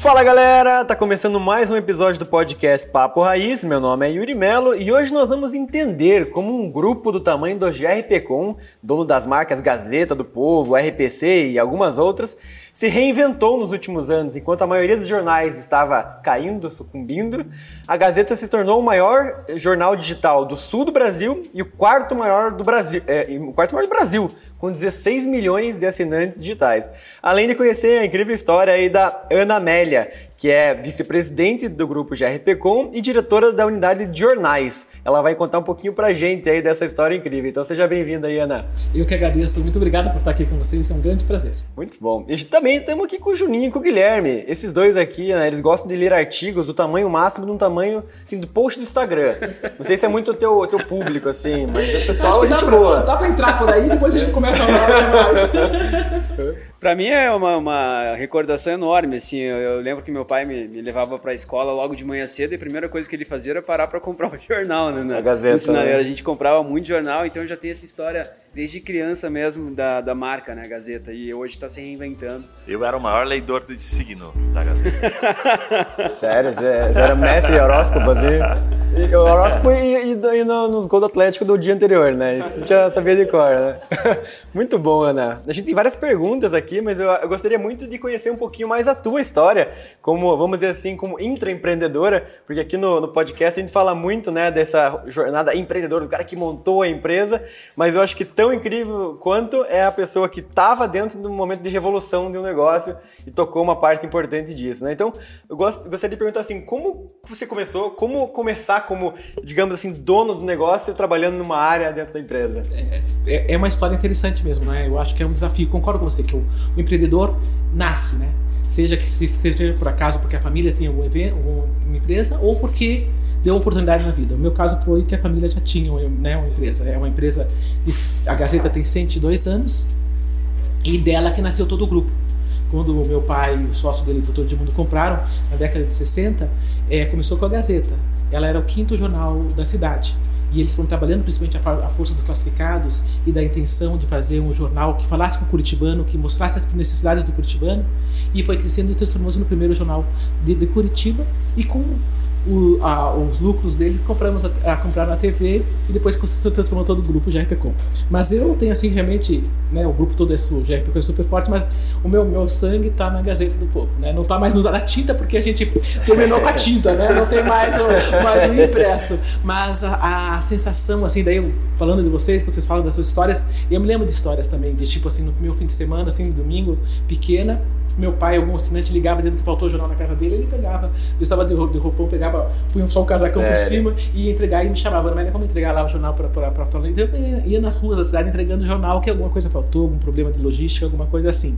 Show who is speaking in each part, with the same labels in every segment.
Speaker 1: Fala galera, tá começando mais um episódio do podcast Papo Raiz. Meu nome é Yuri Melo e hoje nós vamos entender como um grupo do tamanho do GRPcom, dono das marcas Gazeta do Povo, RPC e algumas outras, se reinventou nos últimos anos. Enquanto a maioria dos jornais estava caindo, sucumbindo, a Gazeta se tornou o maior jornal digital do sul do Brasil e o quarto maior do Brasil, é, o quarto maior do Brasil, com 16 milhões de assinantes digitais. Além de conhecer a incrível história aí da Ana Amélia, que é vice-presidente do grupo GRPcom e diretora da unidade de jornais. Ela vai contar um pouquinho pra gente aí dessa história incrível. Então seja bem-vinda aí, Ana.
Speaker 2: Eu que agradeço, muito obrigado por estar aqui com vocês, é um grande prazer.
Speaker 1: Muito bom. E também estamos aqui com o Juninho e com o Guilherme. Esses dois aqui, né, eles gostam de ler artigos do tamanho máximo de um tamanho, assim, do post do Instagram. Não sei se é muito o teu, teu público, assim, mas o pessoal é gente
Speaker 2: dá
Speaker 1: boa.
Speaker 2: Pra, dá pra entrar por aí, depois a gente começa a falar mais.
Speaker 3: Pra mim é uma, uma recordação enorme, assim, eu, eu lembro que meu pai me, me levava pra escola logo de manhã cedo e a primeira coisa que ele fazia era parar pra comprar o jornal, né?
Speaker 1: A Gazeta, né?
Speaker 3: A gente comprava muito jornal, então já tem essa história desde criança mesmo da, da marca, né, Gazeta, e hoje tá se reinventando.
Speaker 4: Eu era o maior leitor de signo da Gazeta.
Speaker 1: Sério, você, era mestre em horóscopo, assim? E, o horóscopo e, e no, nos gols do Atlético do dia anterior, né? Isso já sabia de cor, né? Muito bom, Ana. A gente tem várias perguntas aqui, mas eu, eu, gostaria muito de conhecer um pouquinho mais a tua história, como, vamos dizer assim, como intraempreendedora, porque aqui no, no podcast a gente fala muito, né, dessa jornada empreendedora, do cara que montou a empresa, mas eu acho que tão incrível quanto é a pessoa que estava dentro do momento de revolução de um negócio e tocou uma parte importante disso, né? Então, eu gost, gostaria de perguntar assim, como você começou, como começar como, digamos assim, dono do negócio trabalhando numa área dentro da empresa?
Speaker 2: É, é uma história interessante mesmo, né? Eu acho que é um desafio. Concordo com você que o, o empreendedor nasce, né? Seja que seja por acaso porque a família tinha algum evento, alguma empresa ou porque deu uma oportunidade na vida. O meu caso foi que a família já tinha né, uma empresa. É uma empresa, a Gazeta tem 102 anos e dela que nasceu todo o grupo. Quando o meu pai e o sócio dele, o doutor Edmundo, compraram, na década de 60, é, começou com a Gazeta. Ela era o quinto jornal da cidade. E eles foram trabalhando principalmente a, força dos classificados e da intenção de fazer um jornal que falasse com o curitibano, que mostrasse as necessidades do curitibano e foi crescendo e transformou-se no primeiro jornal de, de Curitiba e com o, a, os lucros deles compramos a, a comprar na TV e depois se transformou todo o grupo GRPcom. Mas eu tenho assim realmente, né, o grupo todo é o GRPcom é super forte, mas o meu, meu sangue está na Gazeta do Povo, né? Não está mais na tinta porque a gente terminou com a tinta, né? Não tem mais o, mais o impresso. Mas a, a sensação assim, daí eu, falando de vocês, vocês falam das suas histórias, eu me lembro de histórias também, de tipo assim, no meu fim de semana, assim, no domingo, pequena, meu pai, algum assinante ligava dizendo que faltou o jornal na casa dele, ele pegava, eu estava de, de roupão, pegava, punha só um casacão Sério? por cima e ia entregar e me chamava, mas como entregar lá o jornal para para falar. Então eu ia, ia nas ruas da cidade entregando o jornal, que alguma coisa faltou, algum problema de logística, alguma coisa assim.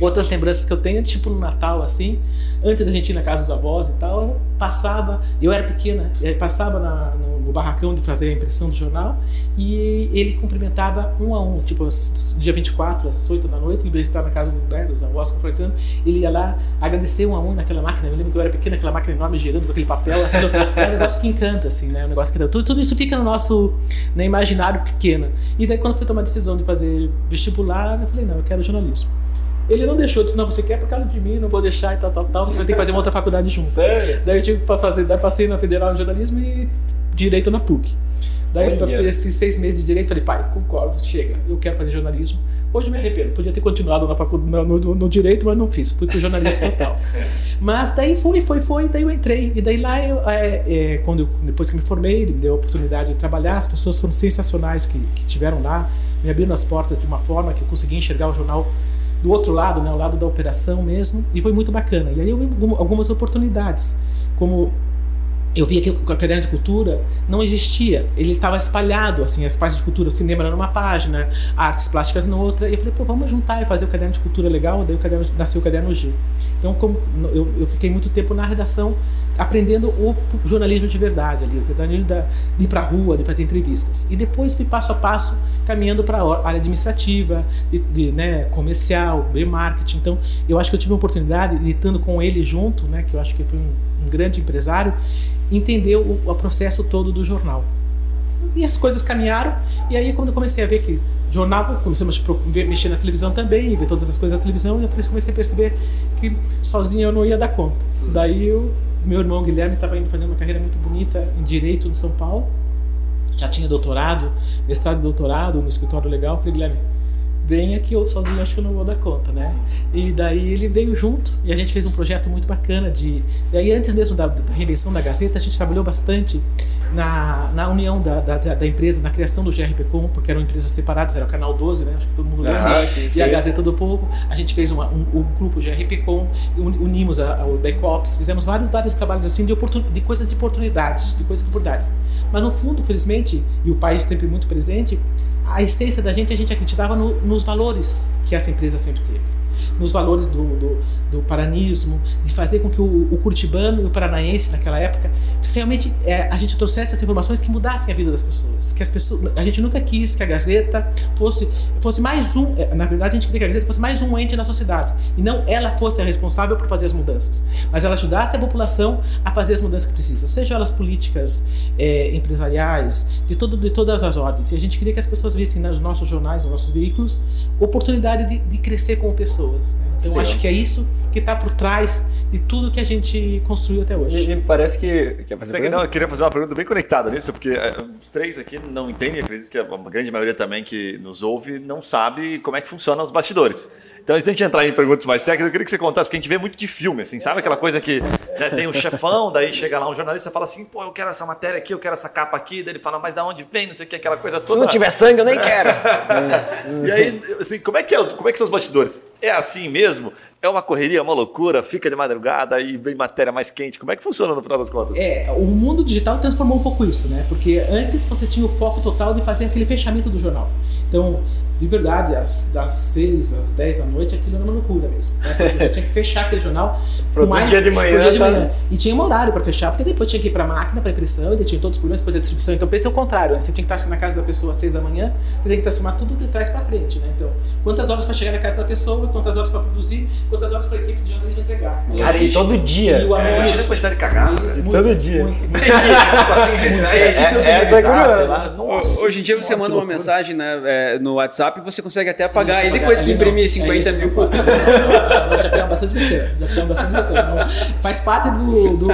Speaker 2: Outras lembranças que eu tenho, tipo no Natal, assim, antes da gente ir na casa dos avós e tal, eu passava, eu era pequena, passava na, no, no, barracão de fazer a impressão do jornal e ele cumprimentava um a um, tipo, dia 24, às 8 da noite, em vez de estar na casa dos, né, dos avós cumprimentando, ele ia lá agradecer um a um naquela máquina. Eu lembro que eu era pequena, aquela máquina enorme girando com aquele papel, é um negócio que encanta, assim, né? Um negócio que tudo, tudo isso fica no nosso né, imaginário pequeno. E daí, quando eu fui tomar a decisão de fazer vestibular, eu falei, não, eu quero jornalismo. Ele não deixou, disse, não, você quer por causa de mim, não vou deixar e tal, tal, tal, você vai ter que fazer uma outra faculdade junto. Sério? Daí eu tive que fazer, daí passei na Federal de Jornalismo e Direito na PUC. Daí eu fiz, fiz seis meses de Direito, falei, pai, concordo, chega, eu quero fazer jornalismo. Hoje eu me arrependo, podia ter continuado na faculdade, no, no, no, Direito, mas não fiz, fui pro jornalismo total. mas daí foi, foi, foi, daí eu entrei. E daí lá, eu, é, é, quando eu, depois que me formei, ele me deu a oportunidade de trabalhar, as pessoas foram sensacionais que, que tiveram lá, me abriram as portas de uma forma que eu consegui enxergar o jornal do outro lado, né, o lado da operação mesmo, e foi muito bacana. E aí eu vi algumas oportunidades, como eu via que o caderno de cultura não existia. Ele estava espalhado, assim, as partes de cultura, cinema era numa página, artes plásticas na outra. E eu falei, pô, vamos juntar e fazer o caderno de cultura legal. Daí o caderno, nasceu o caderno G. Então, como eu, eu fiquei muito tempo na redação aprendendo o jornalismo de verdade ali, o jornalismo de ir para a rua, de fazer entrevistas. E depois fui passo a passo caminhando para a área administrativa, de, de, né, comercial, bem marketing. Então, eu acho que eu tive a oportunidade, de estando com ele junto, né, que eu acho que foi um, um grande empresário, entender o, o processo todo do jornal. E as coisas caminharam, e aí quando eu comecei a ver que jornal, comecei a mexer na televisão também, ver todas as coisas da televisão, e isso comecei a perceber que sozinho eu não ia dar conta. Daí eu, meu irmão Guilherme estava indo fazer uma carreira muito bonita em Direito no São Paulo, já tinha doutorado, mestrado e doutorado no escritório legal, falei, Guilherme, venha que eu sozinho acho que eu não vou dar conta, né? E daí ele veio junto e a gente fez um projeto muito bacana de... Daí antes mesmo da, da reinvenção da Gazeta, a gente trabalhou bastante na, na união da, da, da empresa, na criação do GRPcom, porque eram empresas separadas, era o Canal 12, né? Acho que todo mundo lembra. Ah, e a Gazeta do Povo. A gente fez uma, um, um grupo GRPcom, unimos a, a, o backups, fizemos vários, vários trabalhos assim de, oportun, de coisas de oportunidades, de coisas de oportunidades. Mas no fundo, felizmente, e o país sempre muito presente, a essência da gente, a gente acreditava no, nos valores que essa empresa sempre teve. Nos valores do, do, do paranismo, de fazer com que o, o curitibano e o paranaense, naquela época, realmente é, a gente trouxesse essas informações que mudassem a vida das pessoas. Que as pessoas a gente nunca quis que a Gazeta fosse, fosse mais um, é, na verdade, a gente queria que a Gazeta fosse mais um ente na sociedade. E não ela fosse a responsável por fazer as mudanças. Mas ela ajudasse a população a fazer as mudanças que precisam, seja elas políticas, é, empresariais, de, todo, de todas as ordens. E a gente queria que as pessoas vissem nos nossos jornais, nos nossos veículos, oportunidade de, de crescer como pessoas. Né? Então Legal. acho que é isso que está por trás de tudo que a gente construiu até hoje.
Speaker 1: E, me parece que. Quer
Speaker 4: fazer não, eu queria fazer uma pergunta bem conectada nisso, porque é, os três aqui não entendem, acredito que a grande maioria também que nos ouve não sabe como é que funcionam os bastidores. Então, antes de a gente entrar em perguntas mais técnicas, eu queria que você contasse, porque a gente vê muito de filme, assim, sabe aquela coisa que né, tem um chefão, daí chega lá um jornalista e fala assim, pô, eu quero essa matéria aqui, eu quero essa capa aqui, daí ele fala, mas da onde vem, não sei o que, aquela coisa toda.
Speaker 1: Se não tiver sangue, eu nem quero.
Speaker 4: e aí, assim, como é que é, como é que são os bastidores? É assim mesmo? É uma correria, uma loucura, fica de madrugada e vem matéria mais quente. Como é que funciona no final das contas?
Speaker 2: É, o mundo digital transformou um pouco isso, né? Porque antes você tinha o foco total de fazer aquele fechamento do jornal. Então, de verdade, às, das 6 às 10 da noite, aquilo era uma loucura mesmo. Né? Você tinha que fechar aquele jornal
Speaker 1: pro mais, dia de manhã.
Speaker 2: Dia de tá manhã. E tinha um horário para fechar, porque depois tinha que ir para a máquina, para impressão, e tinha todos os problemas depois da distribuição. Então pensa o contrário, né? você tinha que estar na casa da pessoa às 6 da manhã, você tem que transformar tudo de trás para frente. Né? Então, quantas horas para chegar na casa da pessoa, quantas horas para produzir, quantas horas para a equipe de jornalismo entregar.
Speaker 1: Cara, e todo dia.
Speaker 4: E o é, imagina a quantidade de cagada.
Speaker 1: Todo dia.
Speaker 3: Hoje em dia você manda uma mensagem né, é, no WhatsApp e você consegue até apagar. E depois que imprimir 50 é mil.
Speaker 2: já pegamos bastante você. Já pegamos bastante você. Faz parte do, do.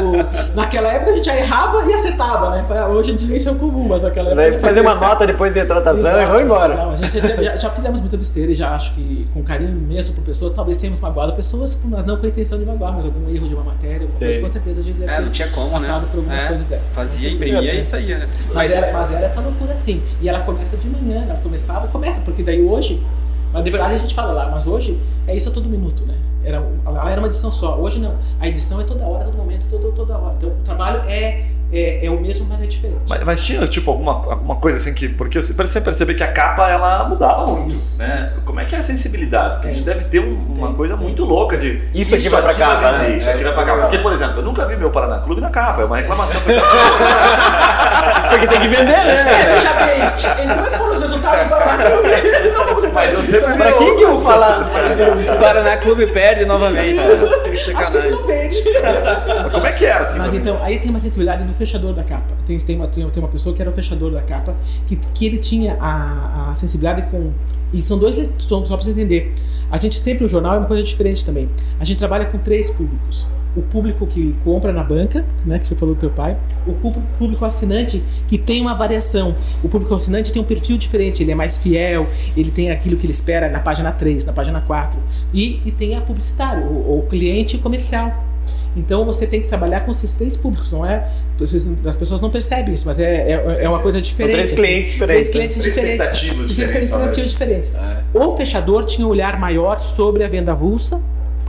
Speaker 2: Naquela época a gente já errava e acertava, né? Hoje em dia isso é comum, mas naquela época.
Speaker 1: Fazer uma nota depois de retratação e vamos embora.
Speaker 2: Não, a gente já, já, fizemos muita besteira e já acho que com carinho imenso por pessoas, talvez tenhamos magoado pessoas, mas não com a intenção de magoar, mas algum erro de uma matéria, alguma coisa, com certeza a gente deve
Speaker 3: é, não tinha como,
Speaker 2: passado
Speaker 3: né?
Speaker 2: por algumas é, coisas dessas.
Speaker 3: Fazia, imprimia e saía, né?
Speaker 2: Mas, mas, era, mas era essa loucura assim. E ela começa de manhã, ela começava, começa, porque daí hoje mas de verdade a gente fala lá, mas hoje é isso a todo minuto, né? Era, lá era uma edição só. Hoje não. A edição é toda hora, todo momento, toda, toda hora. Então o trabalho é é, é, o mesmo, mas é diferente.
Speaker 4: Mas, mas, tinha, tipo, alguma, alguma coisa assim que. Porque você percebe que a capa ela mudava muito. Isso, né? Isso. Como é que é a sensibilidade? Porque é isso, isso deve ter um, uma tem, coisa tem. muito louca de.
Speaker 1: Isso, aqui vai pra capa, né?
Speaker 4: Isso aqui vai pra capa. Porque, por exemplo, eu nunca vi meu Paraná Clube na capa. É uma reclamação.
Speaker 1: porque tem que vender, né?
Speaker 2: É, veja bem. Como é que foram os resultados do Paraná Clube?
Speaker 4: Mas eu sempre.
Speaker 1: Pra quem que eu vou falar?
Speaker 3: O Paraná Clube perde novamente.
Speaker 2: Acho que isso não vende.
Speaker 4: Como é que era assim?
Speaker 2: Mas então, aí tem uma sensibilidade do fechador da capa. Tem, tem, uma, tem uma pessoa que era o fechador da capa, que, que ele tinha a, a sensibilidade com. E são dois, só para você entender. A gente sempre, o jornal é uma coisa diferente também. A gente trabalha com três públicos o público que compra na banca, né, que você falou do teu pai, o público assinante que tem uma variação. O público assinante tem um perfil diferente, ele é mais fiel, ele tem aquilo que ele espera na página 3, na página 4. E, e tem a publicitário, o, o cliente comercial. Então você tem que trabalhar com esses três públicos, não é? As pessoas não percebem isso, mas é, é, é uma coisa diferente. São
Speaker 1: três assim. clientes
Speaker 2: assim,
Speaker 1: diferentes.
Speaker 2: Três clientes
Speaker 4: três
Speaker 2: diferentes.
Speaker 4: Expectativas
Speaker 2: três expectativas diferentes. É. O fechador tinha um olhar maior sobre a venda avulsa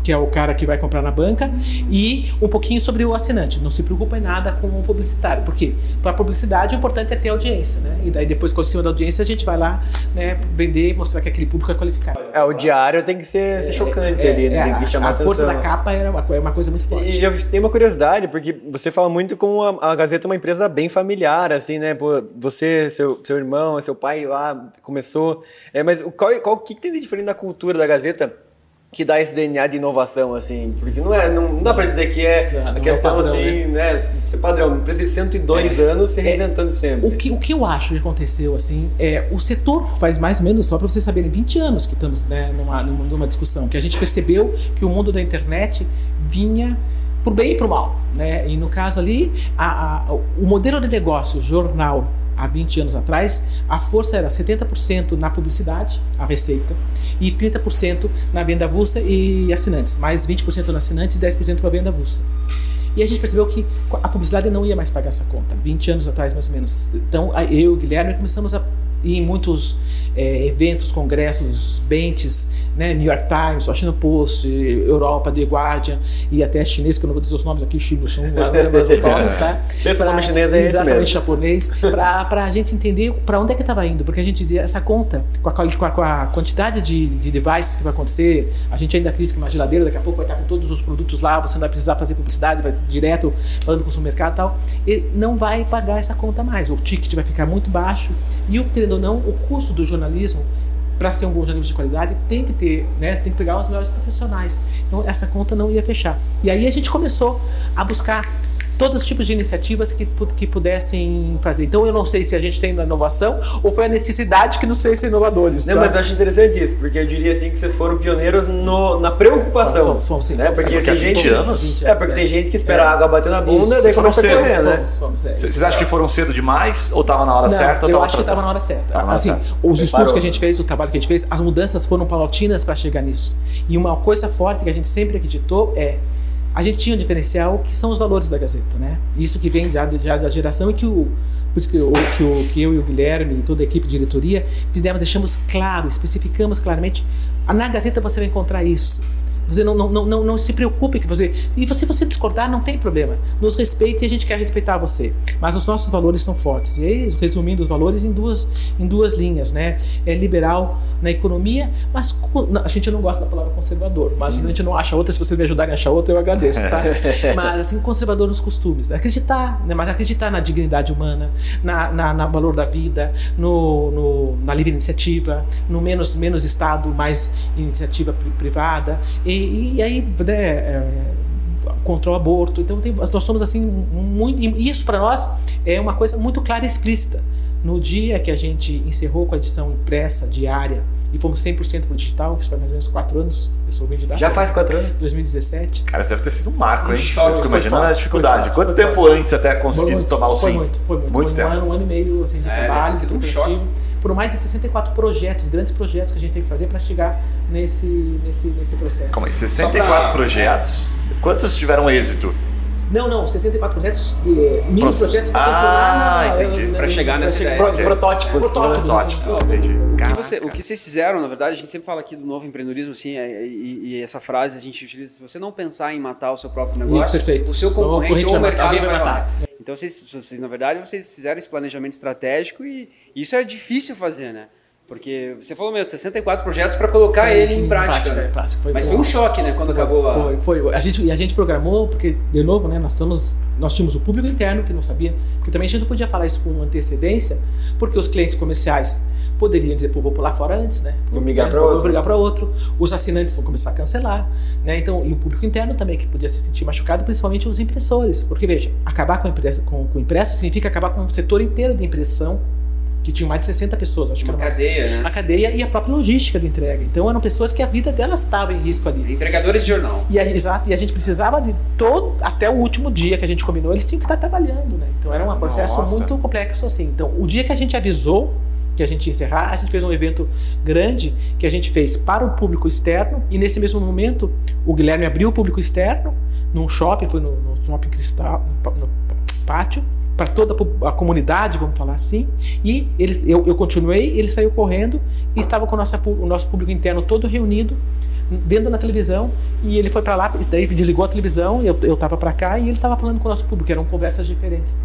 Speaker 2: que é o cara que vai comprar na banca, e um pouquinho sobre o assinante. Não se preocupa em nada com o publicitário. Por quê? Para publicidade, o importante é ter audiência, né? E daí depois, com cima da audiência, a gente vai lá né, vender e mostrar que aquele público é qualificado.
Speaker 1: É, o diário tem que ser, ser chocante
Speaker 2: É,
Speaker 1: ali, né?
Speaker 2: é,
Speaker 1: tem que
Speaker 2: a-
Speaker 1: chamar
Speaker 2: a força
Speaker 1: atenção.
Speaker 2: da capa é uma, é uma coisa muito forte.
Speaker 1: E eu tenho uma curiosidade, porque você fala muito com a, a Gazeta é uma empresa bem familiar, assim, né? Pô, você, seu, seu irmão, seu pai lá começou. É, mas o- qual, qual, que, que tem de diferente na cultura da Gazeta que dá esse DNA de inovação, assim? Porque não, é, não, não dá pra dizer que é
Speaker 2: Não
Speaker 1: a
Speaker 2: é
Speaker 1: questão,
Speaker 2: padrão,
Speaker 1: assim, né? Ser padrão. De 102 anos se reinventando sempre.
Speaker 2: O que, o que eu acho que aconteceu, assim, é o setor faz mais ou menos, só para vocês saberem, 20 anos que estamos né, numa, numa, discussão, que a gente percebeu que o mundo da internet vinha por bem e por mal. Né? E no caso ali, a, a- o modelo de negócio, jornal, há 20 anos atrás, a força era 70% na publicidade, a receita, e 30% na venda avulsa e assinantes, mais 20% na assinantes e 10% para venda avulsa. E a gente percebeu que a publicidade não ia mais pagar essa conta, 20 anos atrás mais ou menos. Então eu e o Guilherme começamos a ir em muitos eh, eventos, congressos, benches, né, New York Times, Washington Post, Europa, The Guardian e até chinês, que eu não vou dizer os nomes aqui, Shibusun, não lembro os nomes, tá?
Speaker 1: Esse
Speaker 2: Pra-
Speaker 1: nome chinês é esse
Speaker 2: Exatamente,
Speaker 1: mesmo.
Speaker 2: japonês, para a gente entender para onde é que estava indo, porque a gente dizia essa conta, com a, com a- com a quantidade de, de devices que vai acontecer, a gente ainda acredita que uma geladeira daqui a pouco vai estar com todos os produtos lá, você não vai precisar fazer publicidade, vai direto falando com o seu mercado e tal, e não vai pagar essa conta mais, o ticket vai ficar muito baixo, e o ou não, o custo do jornalismo para ser um bom jornalismo de qualidade tem que ter, né? Você tem que pegar os melhores profissionais. Então essa conta não ia fechar. E aí a gente começou a buscar todos os tipos de iniciativas que, que pudessem fazer. Então eu não sei se a gente tem uma inovação ou foi a necessidade que nos fez ser inovadores.
Speaker 1: Não,
Speaker 2: tá?
Speaker 1: mas eu acho interessante isso, porque eu diria assim que vocês foram pioneiros no, na preocupação.
Speaker 2: Fomos, fomos, sim,
Speaker 1: né?
Speaker 2: fomos,
Speaker 1: Porque tem
Speaker 4: Porque há
Speaker 1: gente,
Speaker 4: 20 anos?
Speaker 2: 20
Speaker 1: É, porque tem gente que espera
Speaker 2: É.
Speaker 1: a água bater na bunda,
Speaker 2: Isso,
Speaker 1: daí começa a
Speaker 4: cedo,
Speaker 1: correr, né?
Speaker 2: Fomos, fomos, é.
Speaker 4: Vocês acham que foram cedo demais ou estava na hora
Speaker 2: Não,
Speaker 4: certa ou
Speaker 2: eu acho que estava na hora certa.
Speaker 4: Tava na hora
Speaker 2: assim,
Speaker 4: certa.
Speaker 2: os
Speaker 1: Preparou.
Speaker 2: estudos que a gente fez, o trabalho que a gente fez, as mudanças foram paulatinas para chegar nisso. E uma coisa forte que a gente sempre acreditou é a gente tinha um diferencial que são os valores da Gazeta, né? Isso que vem já, já da geração e que o por isso que, que, que eu e o Guilherme e toda a equipe de diretoria fizemos, deixamos claro, especificamos claramente. Na Gazeta você vai encontrar isso. Você não, não, não, não, se preocupe que você. E se você discordar, não tem problema. Nos respeite e a gente quer respeitar você. Mas os nossos valores são fortes. E aí, resumindo os valores em duas, em duas linhas, né? É liberal na economia, mas a gente não gosta da palavra conservador. Mas a gente não acha outra, se vocês me ajudarem a achar outra, eu agradeço, tá? mas assim, conservador nos costumes. né? Acreditar, né? mas acreditar na dignidade humana, na, na, na valor da vida, no, no, na livre iniciativa, no menos, menos Estado, mais iniciativa pri- privada. E, e aí, né, é, contra o aborto. Então tem- nós somos assim muito e isso para nós é uma coisa muito clara e explícita. No dia que a gente encerrou com a edição impressa diária e fomos 100% pro digital, que isso faz mais ou menos 4 anos, eu sou bem de idade.
Speaker 1: Já faz quatro anos?
Speaker 2: 2017.
Speaker 4: Cara, isso deve ter sido um marco, hein?
Speaker 3: choque,
Speaker 4: Eu fico
Speaker 2: foi
Speaker 4: imaginando a dificuldade.
Speaker 2: foi
Speaker 4: Quanto
Speaker 2: foi
Speaker 4: tempo
Speaker 2: forte.
Speaker 4: antes até
Speaker 2: Foi
Speaker 4: conseguir tomar o
Speaker 2: foi
Speaker 4: sim?
Speaker 2: muito, foi muito.
Speaker 4: Muito
Speaker 2: foi
Speaker 4: tempo.
Speaker 2: Um ano, um ano e meio assim, de
Speaker 3: É,
Speaker 2: trabalho,
Speaker 3: um choque.
Speaker 2: Foram mais de 64 projetos, grandes projetos que a gente teve que fazer para chegar nesse, nesse, nesse processo.
Speaker 4: Como é?
Speaker 3: Só
Speaker 4: 64
Speaker 3: pra-
Speaker 4: projetos. Quantos tiveram êxito?
Speaker 2: Não, não, 64 projetos, de, mini
Speaker 4: Proce-
Speaker 2: projetos para
Speaker 4: Ah, entendi.
Speaker 3: Pra chegar nessa ideia.
Speaker 1: Pro- protótipos.
Speaker 2: Protótipos.
Speaker 4: Protótipos,
Speaker 2: assim.
Speaker 4: entendi.
Speaker 3: O que, você- o que vocês fizeram, na verdade, a gente sempre fala aqui do novo empreendedorismo, assim, é- e, e essa frase a gente utiliza, se você não pensar em matar o seu próprio negócio,
Speaker 2: perfeito.
Speaker 3: o seu
Speaker 2: O
Speaker 3: concorrente
Speaker 2: concorrente
Speaker 3: ou o
Speaker 2: vai matar,
Speaker 3: mercado vai
Speaker 2: vai
Speaker 3: matar. Então, vocês, vocês, na verdade, vocês fizeram esse planejamento estratégico e isso é difícil fazer, né? Porque você falou mesmo, 64 projetos para colocar ele
Speaker 2: Sim,
Speaker 3: em prática.
Speaker 2: é, prática. Foi
Speaker 3: Mas
Speaker 2: bom.
Speaker 3: foi um choque, né, quando acabou a...
Speaker 2: Foi, foi. A gente, e a gente programou, porque, de novo, né, nós, estamos, nós tínhamos o público interno que não sabia, porque também a gente não podia falar isso com antecedência, porque os clientes comerciais poderiam dizer, pô, vou pular fora antes, né?
Speaker 1: Vou migrar
Speaker 2: Né,
Speaker 1: pra
Speaker 2: vou
Speaker 1: outro.
Speaker 2: migrar para outro. Os assinantes vão começar a cancelar, né? Então, e o público interno também, que podia se sentir machucado, principalmente os impressores. Porque, veja, acabar com, a impressa, com, com o impresso significa acabar com o setor inteiro de impressão, que tinha mais de 60 pessoas, acho que era mais-
Speaker 3: cadeia, né?
Speaker 2: a cadeia e a própria logística de entrega. Então eram pessoas que a vida delas estava em risco ali.
Speaker 3: Entregadores de jornal.
Speaker 2: E a, exato, e a gente precisava de todo, até o último dia que a gente combinou, eles tinham que estar trabalhando, né? Então era um processo
Speaker 4: Nossa.
Speaker 2: muito complexo assim. Então, o dia que a gente avisou que a gente ia encerrar, a gente fez um evento grande que a gente fez para o público externo e nesse mesmo momento o Guilherme abriu o público externo num shopping, foi no, no shopping Cristal, no, no pátio, para toda a comunidade, vamos falar assim. E ele, eu, eu continuei, ele saiu correndo e estava com o nosso, o nosso público interno todo reunido vendo na televisão e ele foi para lá, daí desligou a televisão, eu, eu tava para cá e ele estava falando com o nosso público, eram conversas diferentes.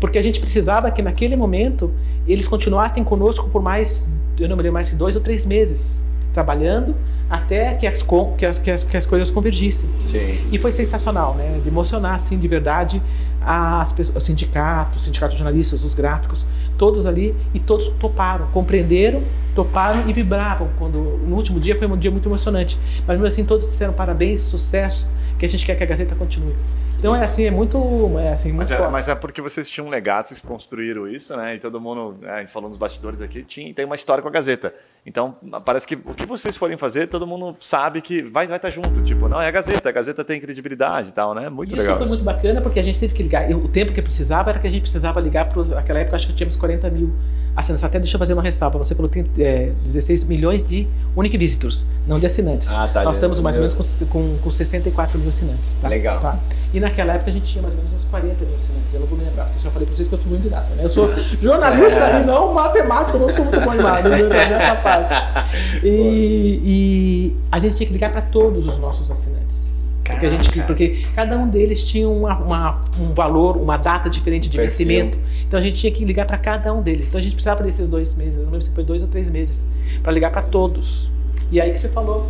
Speaker 2: Porque a gente precisava que naquele momento eles continuassem conosco por mais, eu não me lembro mais dois ou três meses, trabalhando até que as, que as, que as, que as coisas convergissem.
Speaker 1: Sim.
Speaker 2: E foi sensacional, né? De emocionar, assim, de verdade, as pessoas, o sindicato, o sindicato de jornalistas, os gráficos, todos ali, e todos toparam, compreenderam, toparam e vibravam. Quando no último dia foi um dia muito emocionante. Mas mesmo assim, todos disseram parabéns, sucesso, que a gente quer que a Gazeta continue. Então é assim, é muito, é assim, muito
Speaker 4: Mas é, mas é porque vocês tinham um legado, vocês construíram isso, né? E todo mundo, né, a gente falou nos bastidores aqui, tinha, tem uma história com a Gazeta. Então, parece que o que vocês forem fazer, todo mundo sabe que vai, vai estar junto. Tipo, não, é a Gazeta, a Gazeta tem credibilidade e tal, né? Muito
Speaker 2: Isso
Speaker 4: legal.
Speaker 2: foi
Speaker 4: isso.
Speaker 2: muito bacana porque a gente teve que ligar. O tempo que precisava era que a gente precisava ligar para naquela época acho que tínhamos 40 mil assinantes. Até deixa eu fazer uma ressalva. Você falou que tem é, 16 milhões de unique visitors, não de assinantes.
Speaker 1: Ah, tá,
Speaker 2: Nós
Speaker 1: de-
Speaker 2: estamos mais ou
Speaker 1: meu.
Speaker 2: menos com, com, com 64 mil assinantes. Tá?
Speaker 1: Legal.
Speaker 2: Tá? E naquela época a gente tinha mais ou menos uns 40 mil assinantes. Eu não vou me lembrar, porque eu já falei para vocês que eu sou muito de data. Né? Eu sou jornalista e não matemático, eu não sou muito bom em nada nessa, nessa parte. E, e a gente tinha que ligar para todos os nossos assinantes. Porque, a gente, porque cada um deles tinha uma, uma- um valor, uma data diferente de
Speaker 1: Perfil.
Speaker 2: vencimento. Então a gente tinha que ligar para cada um deles. Então a gente precisava desses dois meses, eu não lembro se foi dois ou três meses, para ligar para todos. E aí que você falou,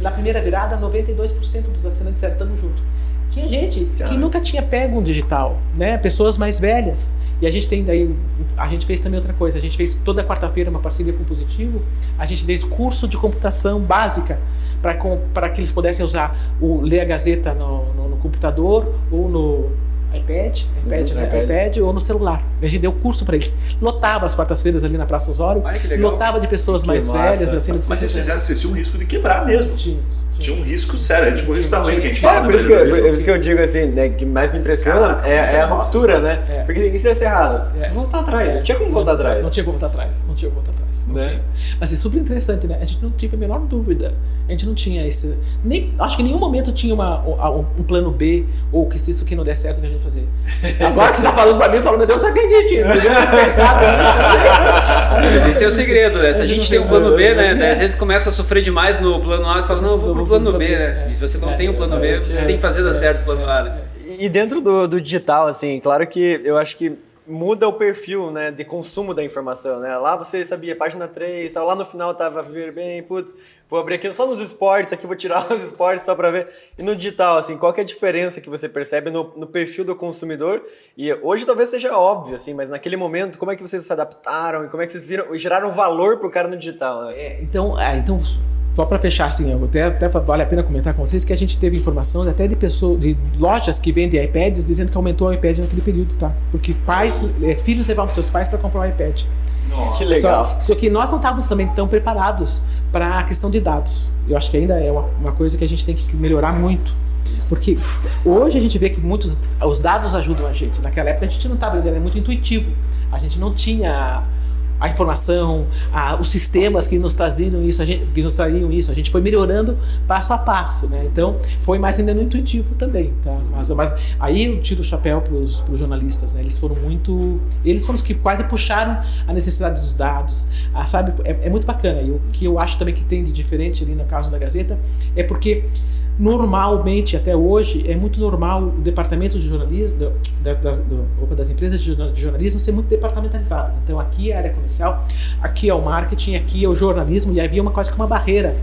Speaker 2: na primeira virada, 92% dos assinantes eram estamos junto. Tinha gente que nunca tinha pego um digital, né? Pessoas mais velhas. E a gente tem daí, a gente fez também outra coisa. A gente fez toda quarta-feira uma parceria com o Positivo. A gente fez curso de computação básica para que eles pudessem usar o ler a Gazeta no, no- no computador ou no iPad, iPad,
Speaker 1: Uhum,
Speaker 2: né?
Speaker 1: iPad.
Speaker 2: iPad ou no celular. A gente deu curso para eles. Lotava as quartas-feiras ali na Praça Osório.
Speaker 3: Ai, que.
Speaker 2: Lotava de pessoas mais
Speaker 1: massa.
Speaker 2: velhas, de
Speaker 4: Mas vocês
Speaker 2: 60
Speaker 4: fizeram, vocês tinham um risco de quebrar mesmo.
Speaker 2: Tinha,
Speaker 4: Tinha um risco sério, é tipo o risco da ruim que a gente
Speaker 1: É,
Speaker 4: fala.
Speaker 1: por
Speaker 4: do
Speaker 1: isso, que eu, por isso que eu digo assim, né, que mais me impressiona
Speaker 4: Caraca,
Speaker 1: é, é a ruptura,
Speaker 4: essa
Speaker 1: né?
Speaker 2: É.
Speaker 1: Porque isso ia ser errado.
Speaker 2: É.
Speaker 1: Voltar atrás,
Speaker 2: É.
Speaker 1: não tinha como voltar atrás.
Speaker 2: Não tinha como voltar atrás. Não tinha como voltar atrás. Não
Speaker 1: Né?
Speaker 2: tinha. Mas é super interessante, né? A gente não tive a menor dúvida. A gente não tinha esse. Nem, acho que em nenhum momento tinha uma, um, plano B ou que se isso aqui não der certo, o que a gente fazer. Agora que você tá falando pra mim, eu falo, meu Deus, eu acredite. Eu pensado nisso.
Speaker 3: Mas esse é o segredo, né? Se a gente tem um plano B, né? Às
Speaker 2: É.
Speaker 3: vezes começa a sofrer demais no plano A, você fala, não, vou pro plano B, né? E se você não tem o plano B, você tem que fazer dar certo o plano A, né?
Speaker 1: E dentro do, do digital, assim, claro que eu acho que muda o perfil, né, de consumo da informação, né? Lá você sabia, página 3, tal, lá no final tava viver bem, putz, vou abrir aqui só nos esportes, aqui vou tirar os esportes só pra ver. E no digital, assim, qual que é a diferença que você percebe no, no perfil do consumidor? E hoje talvez seja óbvio, assim, mas naquele momento, como é que vocês se adaptaram e como é que vocês viram, geraram valor pro cara no digital, né?
Speaker 2: É, então, ah, então, só para fechar, assim, até, até vale a pena comentar com vocês que a gente teve informação até de pessoas, de lojas que vendem iPads dizendo que aumentou o iPad naquele período, tá? Porque pais, eh, filhos levavam seus pais para comprar um iPad.
Speaker 1: Que legal.
Speaker 2: Só, só que nós não estávamos também tão preparados para a questão de dados. Eu acho que ainda é uma, uma coisa que a gente tem que melhorar muito. Porque hoje a gente vê que muitos os dados ajudam a gente. Naquela época a gente não estava ainda, era muito intuitivo. A gente não tinha a informação, a- os sistemas que nos traziam isso, a gente, que nos trariam isso. A gente foi melhorando passo a passo, né? Então foi mais ainda no intuitivo também, tá? Mas, mas aí eu tiro o chapéu para os jornalistas, né? Eles foram muito, eles foram os que quase puxaram a necessidade dos dados, ah, sabe? É, é muito bacana. E o que eu acho também que tem de diferente ali no caso da Gazeta é porque normalmente até hoje é muito normal o departamento de jornalismo das, das empresas de jornalismo ser muito departamentalizadas. Então aqui é a área comercial, aqui é o marketing, aqui é o jornalismo e havia uma quase que uma barreira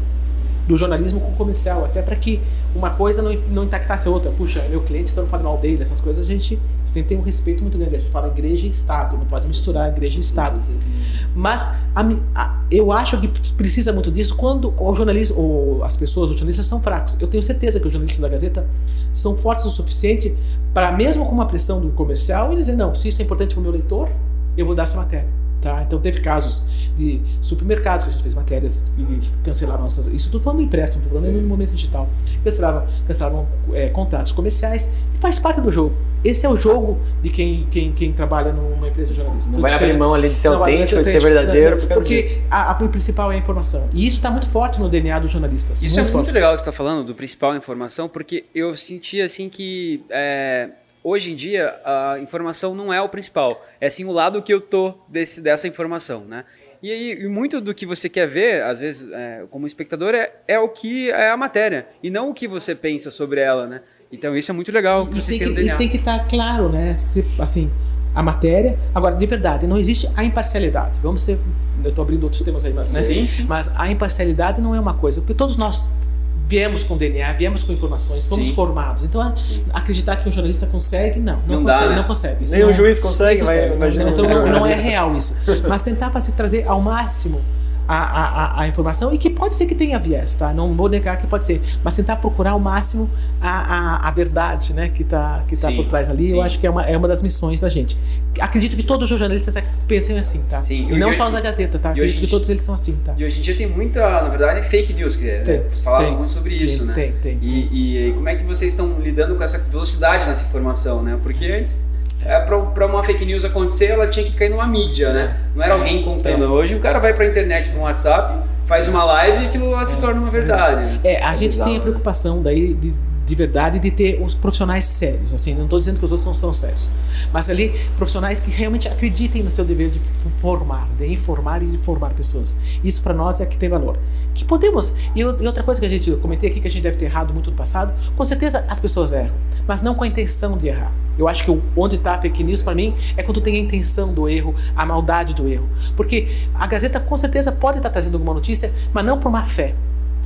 Speaker 2: do jornalismo com o comercial, até para que uma coisa não, não impactasse a outra. Puxa, meu cliente, não pode mal dele, essas coisas a gente sempre tem um respeito muito grande. A gente fala igreja e Estado, não pode misturar igreja e Estado. Mas a a- eu acho que precisa muito disso quando o jornalista, ou as pessoas, os jornalistas são fracos. Eu tenho certeza que os jornalistas da Gazeta são fortes o suficiente para, mesmo com uma pressão do comercial, eles dizer: não, se isso é importante para o meu leitor, eu vou dar essa matéria. Tá? Então teve casos de supermercados que a gente fez matérias e cancelaram nossas. Isso estou falando do impresso, não estou falando no momento digital. Cancelaram, cancelaram é, contratos comerciais e faz parte do jogo. Esse é o jogo de quem, quem, quem trabalha numa empresa de jornalismo.
Speaker 1: Não vai
Speaker 2: Tudo
Speaker 1: abrir mão ali de ser
Speaker 2: não,
Speaker 1: autêntico, de ser verdadeiro,
Speaker 2: não,
Speaker 1: causa
Speaker 2: porque a, a principal é a informação. E isso está muito forte no DNA dos jornalistas.
Speaker 3: Isso é muito
Speaker 2: forte.
Speaker 3: legal que você está falando, do principal informação, porque eu senti assim que é, hoje em dia a informação não é o principal, é sim o lado que eu tô desse, dessa informação, né? E aí, muito do que você quer ver, às vezes, é, como espectador, é, é o que é a matéria, e não o que você pensa sobre ela, né? Então isso é muito legal
Speaker 2: E
Speaker 3: vocês
Speaker 2: tem que, e tem que estar claro, né? Se, assim, a matéria. Agora, de verdade, não existe a imparcialidade. Vamos ser. Eu estou abrindo outros temas aí, mas, né?
Speaker 3: Sim, sim.
Speaker 2: Mas a imparcialidade não é uma coisa, porque todos nós viemos com DNA, viemos com informações, fomos
Speaker 3: Sim.
Speaker 2: formados. Então, a- acreditar que um jornalista consegue, não, não,
Speaker 3: Não dá,
Speaker 2: consegue,
Speaker 3: né?
Speaker 2: não consegue. Isso
Speaker 1: Nem
Speaker 2: não
Speaker 1: o
Speaker 2: é-
Speaker 1: juiz consegue,
Speaker 2: nem
Speaker 1: vai-
Speaker 2: Não,
Speaker 1: imagina
Speaker 2: não,
Speaker 1: um
Speaker 2: então não, não é real isso. Mas tentar para se trazer ao máximo a, a, a- informação, e que pode ser que tenha viés, tá? Não vou negar que pode ser, mas tentar procurar ao máximo a, a, a verdade, né, que tá, que tá
Speaker 3: Sim,
Speaker 2: por trás ali,
Speaker 3: sim.
Speaker 2: eu acho que é uma, é uma das missões da gente. Acredito que todos os jornalistas pensem assim, tá?
Speaker 3: Sim,
Speaker 2: E
Speaker 3: e
Speaker 2: não
Speaker 3: hoje-
Speaker 2: só os da Gazeta, tá?
Speaker 3: e
Speaker 2: Acredito que todos eles são assim, tá?
Speaker 3: E hoje em dia tem muita, na verdade, fake news, que é,
Speaker 2: Tem,
Speaker 3: né? Falava
Speaker 2: tem,
Speaker 3: muito sobre
Speaker 2: tem,
Speaker 3: isso, né?
Speaker 2: tem, tem,
Speaker 3: E, e como é que vocês estão lidando com essa velocidade nessa informação, né? Porque antes, é, para uma fake news acontecer, ela tinha que cair numa mídia, né? Não era alguém contando.
Speaker 2: É.
Speaker 3: Hoje o cara vai pra internet, pro WhatsApp, faz uma live e aquilo lá se torna uma verdade.
Speaker 2: É, a gente
Speaker 1: bizarro,
Speaker 2: tem a
Speaker 1: né?
Speaker 2: preocupação daí de, de verdade de ter os profissionais sérios, assim, não estou dizendo que os outros não são sérios, mas ali profissionais que realmente acreditem no seu dever de formar, de informar e de formar pessoas. Isso para nós é que tem valor. Que podemos, e, outra coisa que a gente comentei aqui que a gente deve ter errado muito no passado, com certeza as pessoas erram, mas não com a intenção de errar. Eu acho que onde está a fake news para mim é quando tem a intenção do erro, a maldade do erro. Porque a Gazeta com certeza pode estar trazendo alguma notícia, mas não por má fé.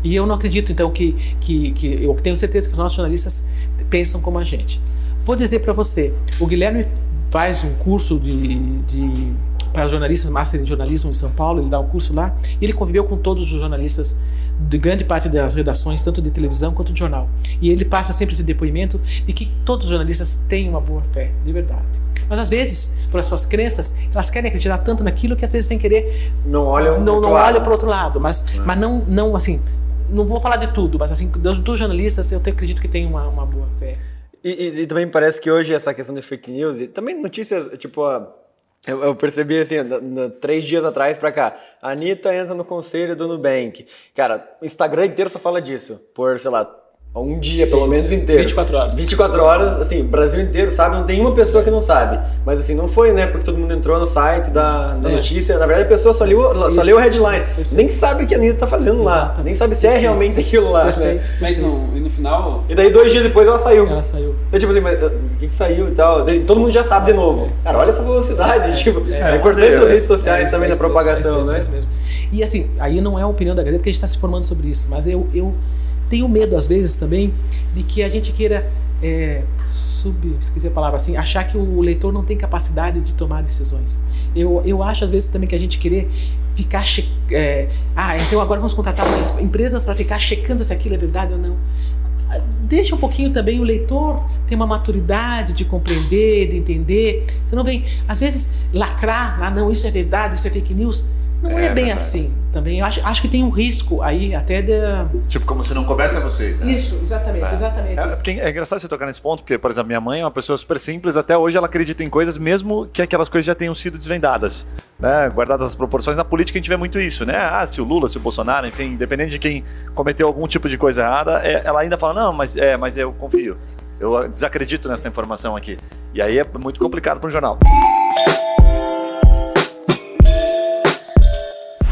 Speaker 2: E eu não acredito, então, que, que, que eu tenho certeza que os nossos jornalistas pensam como a gente. Vou dizer para você, o Guilherme faz um curso de, de para jornalistas, Master em Jornalismo em São Paulo, ele dá um curso lá, e ele conviveu com todos os jornalistas de grande parte das redações, tanto de televisão quanto de jornal. E ele passa sempre esse depoimento de que todos os jornalistas têm uma boa fé, de verdade. Mas às vezes, por as suas crenças, elas querem acreditar tanto naquilo que às vezes sem querer
Speaker 1: Não olham
Speaker 2: não, não
Speaker 1: lado.
Speaker 2: olha para outro lado, mas, mas não, não assim, não vou falar de tudo, mas assim, dos, dos jornalistas eu acredito que tem uma, uma boa fé.
Speaker 1: E, e- e também parece que hoje essa questão de fake news, e também notícias, tipo, eu, eu percebi assim, na- na- três dias atrás pra cá, a Anitta entra no conselho do Nubank. Cara, o Instagram inteiro só fala disso, por, sei lá, um dia pelo menos inteiro.
Speaker 2: 24 horas.
Speaker 1: 24 horas, assim, o Brasil inteiro sabe, não tem uma pessoa que não sabe. Mas assim, não foi, né, porque todo mundo entrou no site da, da
Speaker 2: É.
Speaker 1: notícia, na verdade a pessoa só leu, só leu o headline,
Speaker 2: Perfeito.
Speaker 1: nem sabe o que a Anitta tá fazendo lá,
Speaker 2: Exatamente.
Speaker 1: nem sabe se é realmente aquilo lá, né?
Speaker 3: Mas no, e no final,
Speaker 1: E daí dois dias depois ela saiu.
Speaker 2: Ela saiu.
Speaker 1: É tipo assim, mas uh, o que, que saiu e tal? Daí todo mundo já sabe de novo. Cara, olha essa velocidade, tipo,
Speaker 2: é,
Speaker 1: a importância das redes sociais
Speaker 2: É,
Speaker 1: também na propagação,
Speaker 2: isso mesmo,
Speaker 1: né?
Speaker 2: isso mesmo. E assim, aí não é a opinião da Gazeta que a gente está se formando sobre isso, mas eu, eu tenho medo às vezes também de que a gente queira é, sub, esqueci a palavra assim, achar que o leitor não tem capacidade de tomar decisões. Eu, eu acho às vezes também que a gente querer ficar che é, ah, então agora vamos contratar empresas para ficar checando se aquilo é verdade ou não. Deixa um pouquinho também o leitor ter uma maturidade de compreender, de entender. Você não vem, às vezes, lacrar, ah, não, isso é verdade, isso é fake news. Não é,
Speaker 4: É
Speaker 2: bem
Speaker 4: verdade.
Speaker 2: assim também. Eu acho, acho que tem um risco aí até de.
Speaker 4: Tipo, como se não coubesse a vocês, né?
Speaker 2: Isso, exatamente,
Speaker 4: É.
Speaker 2: exatamente.
Speaker 4: É, porque é engraçado você tocar nesse ponto, porque, por exemplo, minha mãe é uma pessoa super simples, até hoje ela acredita em coisas, mesmo que aquelas coisas já tenham sido desvendadas, né? Guardadas as proporções. Na política a gente vê muito isso, né? Ah, se o Lula, se o Bolsonaro, enfim, independente de quem cometeu algum tipo de coisa errada, é, ela ainda fala, não, mas, é, mas eu confio. Eu desacredito nessa informação aqui. E aí é muito complicado para um jornal.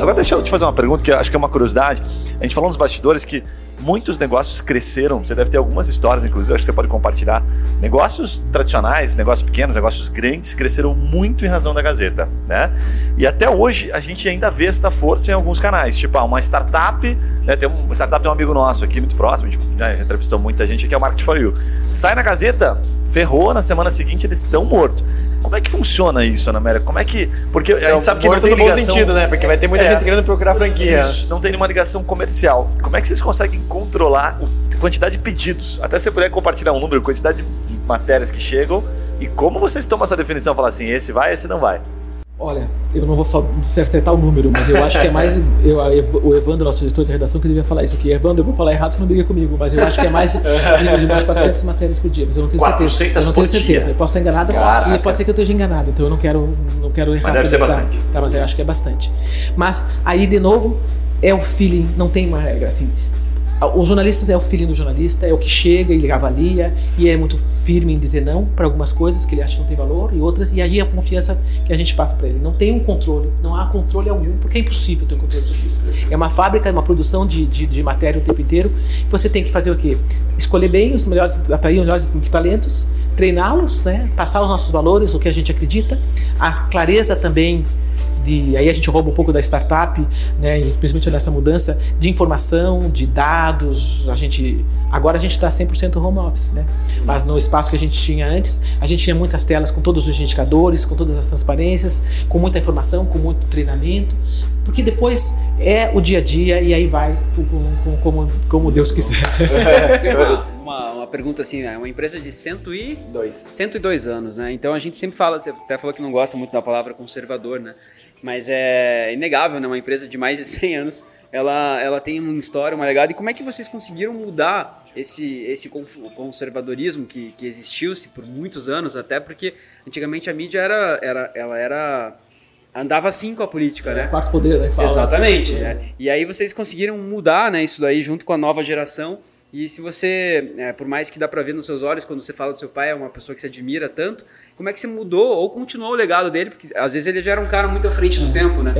Speaker 4: Agora deixa eu te fazer uma pergunta que acho que é uma curiosidade. A gente falou nos bastidores que muitos negócios cresceram. Você deve ter algumas histórias, inclusive, acho que você pode compartilhar. Negócios tradicionais, negócios pequenos, negócios grandes cresceram muito em razão da Gazeta, né? E até hoje a gente ainda vê esta força em alguns canais. Tipo, ah, uma startup, né? Tem um, uma startup tem um amigo nosso aqui muito próximo, a gente né, entrevistou muita gente aqui, é o Market for You. Sai na Gazeta, ferrou, na semana seguinte eles estão mortos. Como é que funciona isso, Ana Amélia? Como é que. Porque a gente sabe que não tem
Speaker 1: no bom
Speaker 4: ligação.
Speaker 1: sentido, né? Porque vai ter muita
Speaker 4: É.
Speaker 1: gente querendo procurar franquia.
Speaker 4: Isso, não tem nenhuma ligação comercial. Como é que vocês conseguem controlar a quantidade de pedidos? Até se você puder compartilhar um número, quantidade de matérias que chegam, E como vocês tomam essa definição? Falar assim, esse vai, esse não vai?
Speaker 2: Olha, eu não vou acertar o número, mas eu acho que é mais. Eu, o Evandro, nosso diretor de redação, que devia falar isso aqui. Evandro, eu vou falar errado, você não briga comigo, mas eu acho que é mais de, de mais 400 matérias por dia. Mas eu não tenho
Speaker 4: 400
Speaker 2: certeza. Eu não tenho certeza.
Speaker 4: dia?
Speaker 2: Eu posso estar enganado
Speaker 4: Caraca.
Speaker 2: e pode ser que eu esteja enganado, então eu não quero, não quero errar.
Speaker 4: deve ser bastante.
Speaker 2: Tá, mas eu acho que é bastante. Mas aí, de novo, é o feeling, não tem uma regra assim. Os jornalistas é o feeling do jornalista, é o que chega, ele avalia e é muito firme em dizer não para algumas coisas que ele acha que não tem valor e outras, e aí a confiança que a gente passa para ele. Não tem um controle, não há controle algum, porque é impossível ter um controle sobre isso. É uma fábrica, é uma produção de, de, de matéria o tempo inteiro. Você tem que fazer o quê? Escolher bem os melhores, atrair os melhores talentos, treiná-los, né? passar os nossos valores, o que a gente acredita, a clareza também de aí a gente rouba um pouco da startup, né, e principalmente nessa mudança de informação, de dados, a gente agora a gente está 100% home office, né? Mas no espaço que a gente tinha antes, a gente tinha muitas telas com todos os indicadores, com todas as transparências, com muita informação, com muito treinamento, porque depois é o dia a dia e aí vai com- com- com- como como Deus quiser.
Speaker 3: Tem uma, uma, pergunta assim, é uma empresa de cento e...
Speaker 1: Dois.
Speaker 3: 102 anos, né? Então a gente sempre fala, você até falou que não gosta muito da palavra conservador, né? Mas é inegável, né? Uma empresa de mais de 100 anos, ela, ela tem uma história, uma legado. E como é que vocês conseguiram mudar esse, esse conservadorismo que, que existiu-se por muitos anos? Até porque antigamente a mídia era, era, ela era andava assim com a política, né?
Speaker 2: Quarto poder, né? Fala.
Speaker 3: Exatamente. né? E aí vocês conseguiram mudar né, isso daí junto com a nova geração. E se você, é, por mais que dá pra ver nos seus olhos quando você fala do seu pai, é uma pessoa que você admira tanto, como é que você mudou ou continuou o legado dele? Porque às vezes ele já era um cara muito à frente do tempo, né?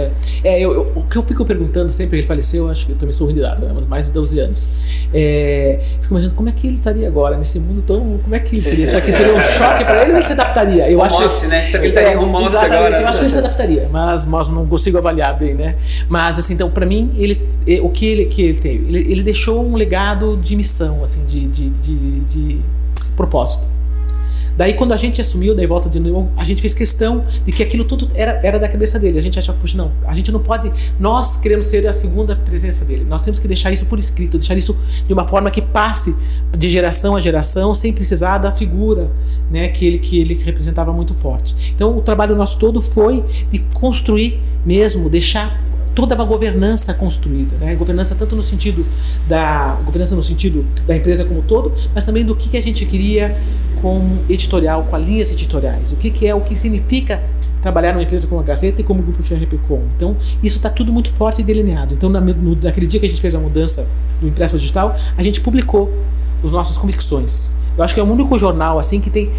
Speaker 2: É, é eu, eu- o que eu fico perguntando sempre, ele faleceu, acho que eu também sou ruim de data, né, mais de 12 anos. É, fico imaginando como é que ele estaria agora nesse mundo tão. Como é que ele seria? Será que seria um choque para ele ou ele se adaptaria? Eu
Speaker 3: Home
Speaker 2: acho que
Speaker 3: office, né? Será que ele estaria em home office
Speaker 2: exatamente,
Speaker 3: agora?
Speaker 2: Eu acho que ele se adaptaria, mas, mas não consigo avaliar bem, né? Mas assim, então, para mim, ele, eh, o que ele, que ele teve? Ele, ele deixou um legado de missão, assim, de, de, de, de propósito. Daí, quando a gente assumiu, daí volta de novo, a gente fez questão de que aquilo tudo era, era da cabeça dele. A gente achava, puxa, não, a gente não pode. Nós queremos ser a segunda presença dele. Nós temos que deixar isso por escrito, deixar isso de uma forma que passe de geração a geração, sem precisar da figura né, que, ele, que ele representava muito forte. Então, o trabalho nosso todo foi de construir mesmo, deixar toda uma governança construída, né? Governança tanto no sentido da governança no sentido da empresa como todo, mas também do que, que a gente queria com editorial, com as linhas editoriais, o que, que é o que significa trabalhar numa empresa como a Gazeta e como o grupo GRPcom. Então, isso está tudo muito forte e delineado. Então, na, no, naquele dia que a gente fez a mudança do impresso digital, a gente publicou as nossas convicções. Eu acho que é o único jornal assim que tem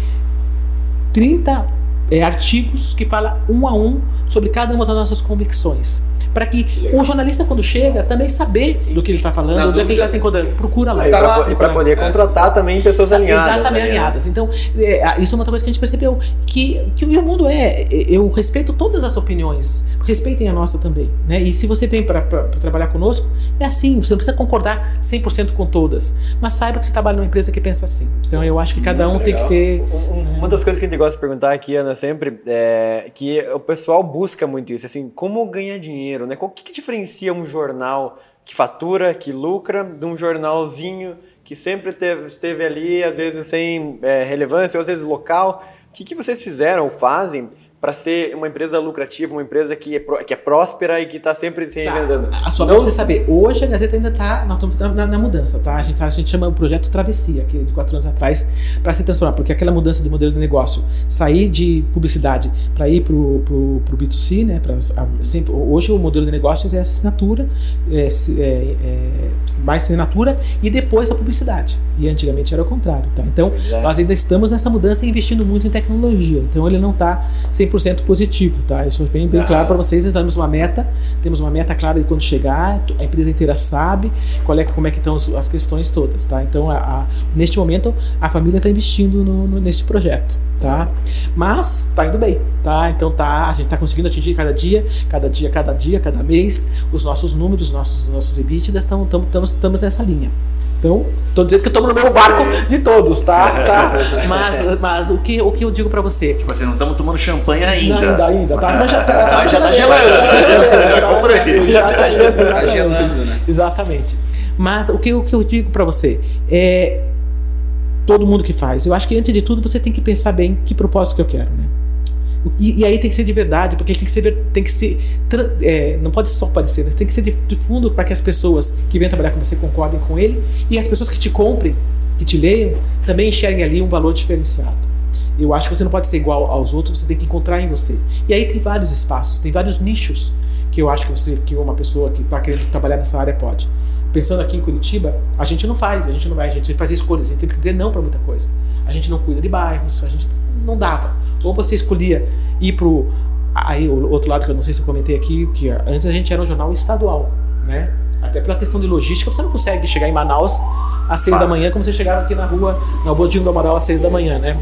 Speaker 2: 30 é, artigos que fala um a um sobre cada uma das nossas convicções. Para que o jornalista, quando chega, também saber do que ele está
Speaker 3: Na
Speaker 2: falando, do que ele está se encontrando. Procura lá.
Speaker 1: E
Speaker 3: procura.
Speaker 1: poder
Speaker 3: É.
Speaker 1: contratar também pessoas
Speaker 2: Exa-
Speaker 1: alinhadas.
Speaker 2: Exatamente
Speaker 1: ali, né?
Speaker 2: alinhadas. Então, é, isso é uma outra coisa que a gente percebeu. Que, que o mundo é. Eu respeito todas as opiniões. Respeitem a nossa também. Né? E se você vem para trabalhar conosco, é assim. Você não precisa concordar 100% com todas. Mas saiba que você trabalha numa empresa que pensa assim. Então, eu acho que cada um tem que ter.
Speaker 1: Um- Uma das coisas que a gente gosta de perguntar aqui, Ana, sempre, é que o pessoal busca muito isso, assim, como ganhar dinheiro, né? O que, que diferencia um jornal que fatura, que lucra, de um jornalzinho que sempre teve, esteve ali, às vezes sem é, relevância, ou às vezes local? O que, que vocês fizeram ou fazem para ser uma empresa lucrativa, uma empresa que é, pró- que é próspera e que está sempre se reinventando?
Speaker 2: A sua
Speaker 1: Não-
Speaker 2: pra você saber, hoje a Gazeta ainda está nós estamos na, na- mudança, tá? A gente, a gente chama o projeto Travessia, que é de quatro anos atrás, para se transformar, porque aquela mudança de modelo de negócio, sair de publicidade para ir pro, pro, pro B2C, né? Pra, sempre, hoje o modelo de negócios é assinatura, é, é, é, mais assinatura e depois a publicidade. E antigamente era o contrário, tá? Então, nós ainda estamos nessa mudança e investindo muito em tecnologia. Então, ele não está 100% positivo, tá? Isso é bem, bem
Speaker 1: Ah.
Speaker 2: claro para vocês. Então, temos uma meta, temos uma meta clara de quando chegar, a empresa inteira sabe qual é, como é que estão as, questões todas, tá? Então, a- a- neste momento, a família está investindo no, no- nesse projeto, tá? Mas está indo bem, tá? Então, tá, a gente está conseguindo atingir cada dia, cada dia, cada dia, cada mês, os nossos números, os nossos, os nossos EBITDAs, estamos nessa linha. Então, tô dizendo que eu tô no meu barco de todos, tá? tá? Mas, mas o, que, o que eu digo para você?
Speaker 4: Tipo assim, não estamos tomando champanhe ainda.
Speaker 2: Não, ainda, ainda. Tá, já, tá,
Speaker 4: Tá, já tá gelando, tá gelando, já.
Speaker 2: Já tá gelando,
Speaker 3: Tá
Speaker 2: exatamente.
Speaker 3: gelando, né?
Speaker 2: Exatamente. Mas o que, o que eu digo para você é todo mundo que faz. Eu acho que antes de tudo você tem que pensar bem que propósito que eu quero, né? E, e aí tem que ser de verdade, porque tem que ser, tem que ser é, não pode só parecer, mas tem que ser de, de fundo para que as pessoas que vêm trabalhar com você concordem com ele e as pessoas que te comprem, que te leiam, também enxerguem ali um valor diferenciado. Eu acho que você não pode ser igual aos outros, você tem que encontrar em você. E aí tem vários espaços, tem vários nichos que eu acho que você, que uma pessoa que está querendo trabalhar nessa área pode. Pensando aqui em Curitiba, a gente não faz, a gente não vai, a gente tem que fazer escolhas, a gente tem que dizer não para muita coisa. A gente não cuida de bairros, a gente não dava. Ou você escolhia ir pro aí o outro lado que eu não sei se eu comentei aqui, que antes a gente era um jornal estadual, né? Até pela questão de logística, você não consegue chegar em Manaus às seis da manhã como você chegava aqui na rua, na Bodinho do Amaral às seis da manhã, né?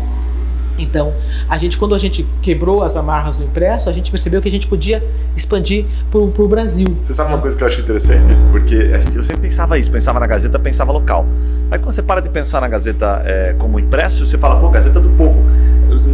Speaker 2: Então, a gente, quando a gente quebrou as amarras do impresso, a gente percebeu que a gente podia expandir para o Brasil.
Speaker 4: Você sabe uma coisa que eu acho interessante? Porque gente, eu sempre pensava isso, pensava na Gazeta, pensava local. Aí quando você para de pensar na Gazeta é, como impresso, você fala, pô, Gazeta do Povo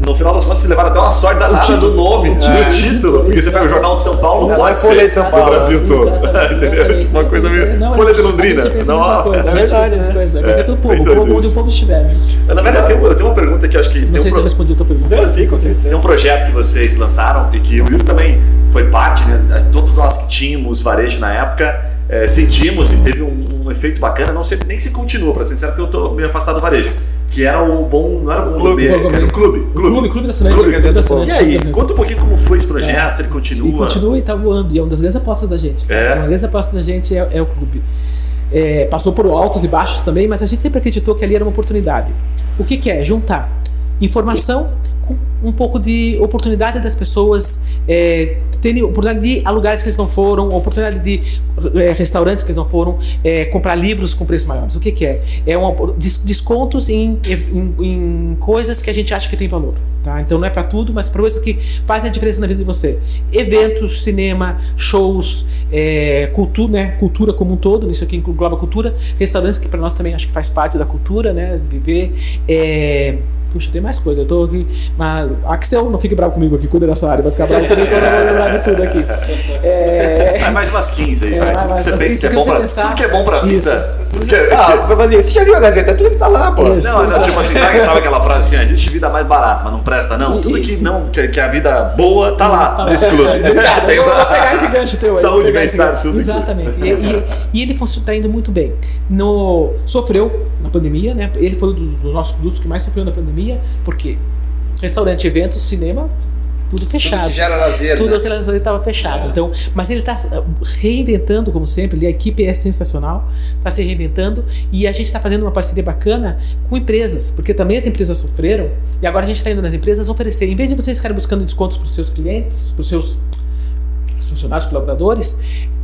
Speaker 4: no final das contas, se levaram até uma sorte danada do nome, é, do título. Porque você pega o Jornal de São Paulo, não pode Folha ser de São Paulo, do Brasil todo. Entendeu? Tipo uma coisa meio. Não, Folha de Londrina.
Speaker 2: Não, coisa, é verdade. Né? Coisa. Mas é do povo, o povo onde o povo estiver. Né?
Speaker 4: Na verdade, eu tenho, eu tenho uma pergunta que acho que.
Speaker 2: Não sei um se eu respondi a tua pergunta.
Speaker 4: Não, sim, com certeza. Tem um projeto que vocês lançaram e que o Yuri também foi parte, né? Todos nós que tínhamos varejo na época. É, sentimos e teve um, um, efeito bacana, não sei nem se continua, para ser sincero, porque eu estou meio afastado do varejo que era o bom. Não era o bom clube, clube era o clube. Clube,
Speaker 2: clube, clube da. Clube, clube da.
Speaker 4: E aí, conta um pouquinho como foi esse projeto, se ele continua. E
Speaker 2: continua e tá voando, e é uma das grandes apostas da gente. É. Uma das apostas da gente é, é o clube. É, passou por altos e baixos também, mas a gente sempre acreditou que ali era uma oportunidade. O que, que é? Juntar informação um pouco de oportunidade das pessoas é, terem oportunidade de ir a lugares que eles não foram, oportunidade de é, restaurantes que eles não foram, é, comprar livros com preços maiores. O que, que é? É um, descontos em, em, em, coisas que a gente acha que tem valor. Tá? Então não é para tudo, mas para coisas que fazem a diferença na vida de você. Eventos, cinema, shows, é, cultura, né? cultura como um todo, isso aqui engloba cultura, restaurantes que para nós também acho que faz parte da cultura, né? viver. É, Puxa, tem mais coisa. Eu tô aqui. Mas Axel, não fique bravo comigo aqui, cuida dessa área. Vai ficar bravo comigo quando eu vou lembrar de tudo aqui.
Speaker 4: É... Vai mais umas 15 aí, é, vai. Tudo que você pensa que é bom pra. Pensar... Tudo que é bom pra vida. Isso.
Speaker 1: É... Ah, fazer você já viu a Gazeta? Tudo que tá lá, pô.
Speaker 4: Isso, não, não, tipo assim, sabe, sabe aquela frase assim, existe vida mais barata, mas não presta, não? Tudo que não, que, que a vida boa tá lá, tá nesse clube.
Speaker 2: Obrigado, eu vou pegar esse gancho teu aí.
Speaker 4: Saúde, bem-estar, tudo.
Speaker 2: Exatamente. E, e, e ele está indo muito bem. No, sofreu pandemia, né? Ele foi um dos, dos nossos produtos que mais sofreu na pandemia, por quê? Restaurante, eventos, cinema, tudo fechado. Tudo que
Speaker 4: gera lazer.
Speaker 2: Tudo né? que lazer estava fechado. É. Então, mas ele está reinventando, como sempre, a equipe é sensacional, está se reinventando e a gente está fazendo uma parceria bacana com empresas, porque também as empresas sofreram e agora a gente está indo nas empresas oferecer, em vez de vocês ficarem buscando descontos para os seus clientes, para os seus funcionários, colaboradores,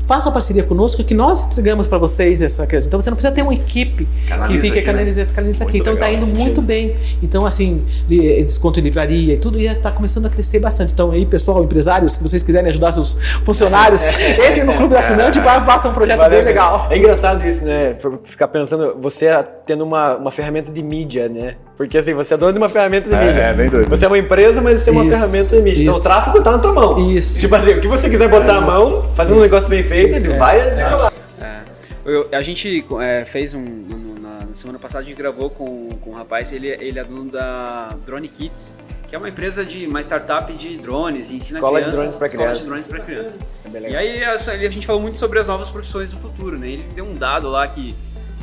Speaker 2: façam parceria conosco que nós entregamos para vocês essa coisa. Então você não precisa ter uma equipe Canaliza que fique canalizando né? canaliza aqui. Então está indo muito bem. Então, assim, eh, desconto em livraria e tudo, e está começando a crescer bastante. Então, aí, pessoal, empresários, se vocês quiserem ajudar seus funcionários, entrem no Clube Assinante e façam um projeto bem legal.
Speaker 1: É engraçado isso, né? Ficar pensando, você tendo uma, uma ferramenta de mídia, né? Porque assim, você é dono de uma ferramenta de é, mídia. É, bem doido. Você é uma empresa, mas você é uma isso, ferramenta de mídia. Então o tráfego tá na tua mão.
Speaker 2: Isso.
Speaker 1: Tipo assim, o que você quiser botar é, a mão, fazendo um negócio bem feito, ele é, vai desenrolar.
Speaker 3: É. Eu, a gente é, fez um, um, na semana passada a gente gravou com, com um rapaz, ele, ele é dono da Drone Kits, que é uma empresa de uma startup de drones e ensina
Speaker 1: escola
Speaker 3: crianças,
Speaker 1: de drones para crianças.
Speaker 3: de drones para crianças. É e aí a, a gente falou muito sobre as novas profissões do futuro, né? Ele deu um dado lá que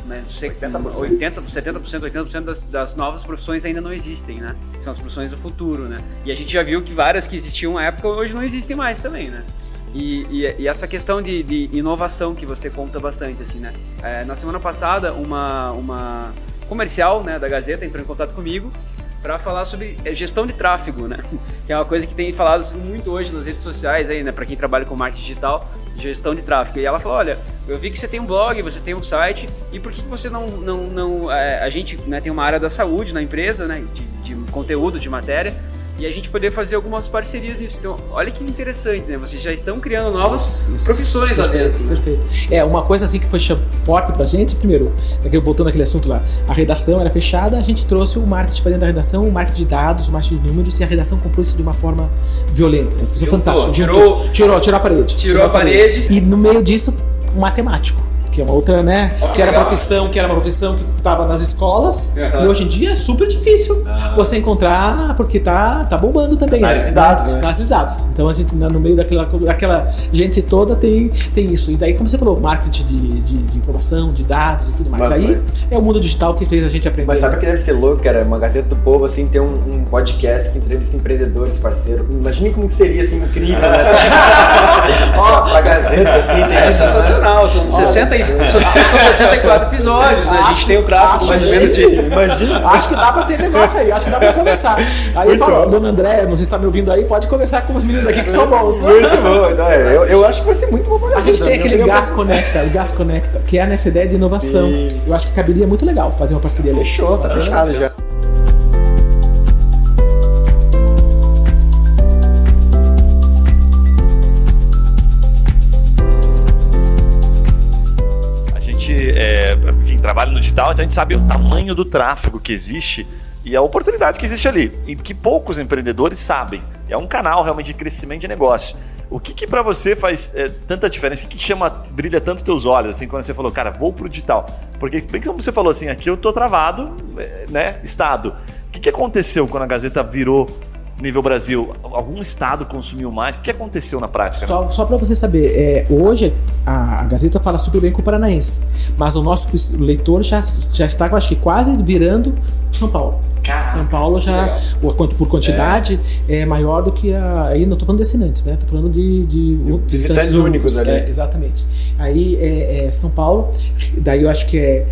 Speaker 3: né? 80%, 80 70%, 80% das, das novas profissões ainda não existem, né? São as profissões do futuro, né? E a gente já viu que várias que existiam na época hoje não existem mais também, né? E, e, e, essa questão de, de, inovação que você conta bastante, assim, né? É, na semana passada, uma, uma comercial né, da Gazeta entrou em contato comigo para falar sobre eh, gestão de tráfego, né? Que é uma coisa que tem falado muito hoje nas redes sociais aí, né? Para quem trabalha com marketing digital, gestão de tráfego. E ela falou, olha, eu vi que você tem um blog, você tem um site, e por que você não, não, não é, a gente né, tem uma área da saúde na empresa, né? De, de conteúdo, de matéria e a gente poder fazer algumas parcerias nisso. Então, olha que interessante, né? Vocês já estão criando novas isso, profissões
Speaker 2: lá
Speaker 3: dentro.
Speaker 2: Né? Perfeito. É, uma coisa assim que foi forte pra gente, primeiro, voltando àquele assunto lá, a redação era fechada, a gente trouxe o marketing para dentro da redação, o marketing de dados, o marketing de números, e a redação comprou isso de uma forma violenta. Né? Foi fantástico.
Speaker 3: Tirou,
Speaker 2: tirou, tirou a parede.
Speaker 3: Tirou, tirou a parede.
Speaker 2: parede. E no meio disso, um matemático que é uma outra, né? que era
Speaker 3: legal.
Speaker 2: profissão, que era uma profissão que estava nas escolas.
Speaker 3: Aham.
Speaker 2: E hoje em dia é super difícil você encontrar, porque tá, tá bombando também.
Speaker 1: Análise
Speaker 2: né?
Speaker 1: de dados, né?
Speaker 2: Análise de dados. Então a gente, no meio daquela, daquela gente toda, tem, tem isso. E daí, como você falou, marketing de, de, de informação, de dados e tudo mais.
Speaker 1: Mas-
Speaker 2: Aí
Speaker 1: mas-
Speaker 2: é o mundo digital que fez a gente aprender.
Speaker 1: Mas sabe
Speaker 2: né?
Speaker 1: que deve ser louco, cara? Uma Gazeta do Povo, assim, ter um, um podcast que entrevista empreendedores, parceiro. Imagine como que seria, assim, incrível, né? Ó, pra Gazeta, assim, tem
Speaker 3: É
Speaker 1: essa-
Speaker 3: sensacional, são, 60, e- são 64 episódios, né? A gente tem o tráfego mais ou menos de.
Speaker 1: Imagina.
Speaker 2: Acho que dá pra ter negócio aí, acho que dá pra conversar. Aí eu falo, dona André, não sei se tá me ouvindo aí, pode conversar com os meninos aqui que são bons.
Speaker 1: Muito bom. Então, é, eu, eu acho que vai ser muito bom pra
Speaker 2: A gente tem aquele Gas Conecta, o Gas Conecta, que é nessa ideia de inovação.
Speaker 1: Sim.
Speaker 2: Eu acho que caberia muito legal fazer uma parceria ali.
Speaker 1: Fechou, tá fechado já.
Speaker 4: Então a gente sabe o tamanho do tráfego que existe e a oportunidade que existe ali, e que poucos empreendedores sabem. É um canal realmente de crescimento de negócio. O que, que para você faz é, tanta diferença? O que, que chama, brilha tanto teus olhos, assim, quando você falou, cara, vou pro digital? Porque, bem como você falou assim, aqui eu tô travado, é, né, estado. O que, que aconteceu quando a Gazeta virou nível Brasil? Algum estado consumiu mais? O que aconteceu na prática? né?
Speaker 2: Só, só para você saber, é, hoje a, a Gazeta fala super bem com o Paranaense, mas o nosso leitor já, já está, acho que quase virando São Paulo.
Speaker 4: Caraca,
Speaker 2: São Paulo já, por, quanti- por quantidade, é. maior do que a. Aí não estou falando de assinantes, né? Estou falando de, de
Speaker 1: Visitantes únicos ali.
Speaker 2: É, exatamente. Aí é, é São Paulo, daí eu acho que é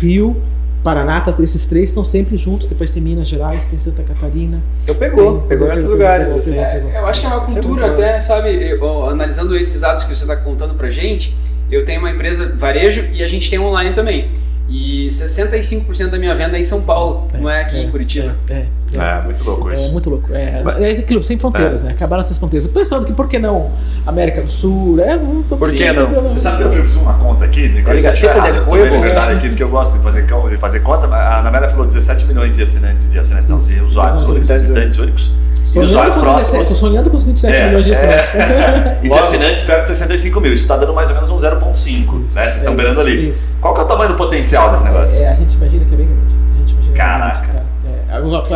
Speaker 2: Rio, Paraná, tá- esses três estão sempre juntos. Depois tem Minas Gerais, tem Santa Catarina.
Speaker 1: Eu pegou,
Speaker 2: Tem-
Speaker 1: pegou em outros lugares,
Speaker 2: pegou,
Speaker 1: assim.
Speaker 2: pegou,
Speaker 3: É, eu acho que é uma
Speaker 1: é
Speaker 3: cultura até, sabe, eu, analisando esses dados que você está contando pra gente, eu tenho uma empresa varejo e a gente tem online também. E 65% da minha venda é em São Paulo, não é aqui em Curitiba.
Speaker 2: É, é, é.
Speaker 4: É, muito louco
Speaker 2: É
Speaker 4: isso.
Speaker 2: muito louco. É, é aquilo, sem fronteiras, né? Acabaram essas fronteiras. Pensando que por que não América do Sul? É,
Speaker 1: Por que não?
Speaker 4: Você sabe que eu fiz uma conta aqui? Me eu
Speaker 1: Gaceta
Speaker 4: errado, eu tô a verdade aqui, porque eu gosto de fazer, de fazer conta. A Ana falou 17 milhões de assinantes, de assinantes, não, de usuários únicos, visitantes únicos. E usuários
Speaker 2: com, 17,
Speaker 4: próximos.
Speaker 2: sonhando com os 27
Speaker 4: É,
Speaker 2: milhões de
Speaker 4: é.
Speaker 2: assinantes.
Speaker 4: E de assinantes perto de 65 mil. Isso está dando mais ou menos um 0,5. Né? Vocês estão
Speaker 2: é
Speaker 4: beirando ali. Qual que é o tamanho do potencial desse negócio?
Speaker 2: É, a gente imagina que é bem grande. A gente imagina que é
Speaker 4: Caraca.
Speaker 2: Alors,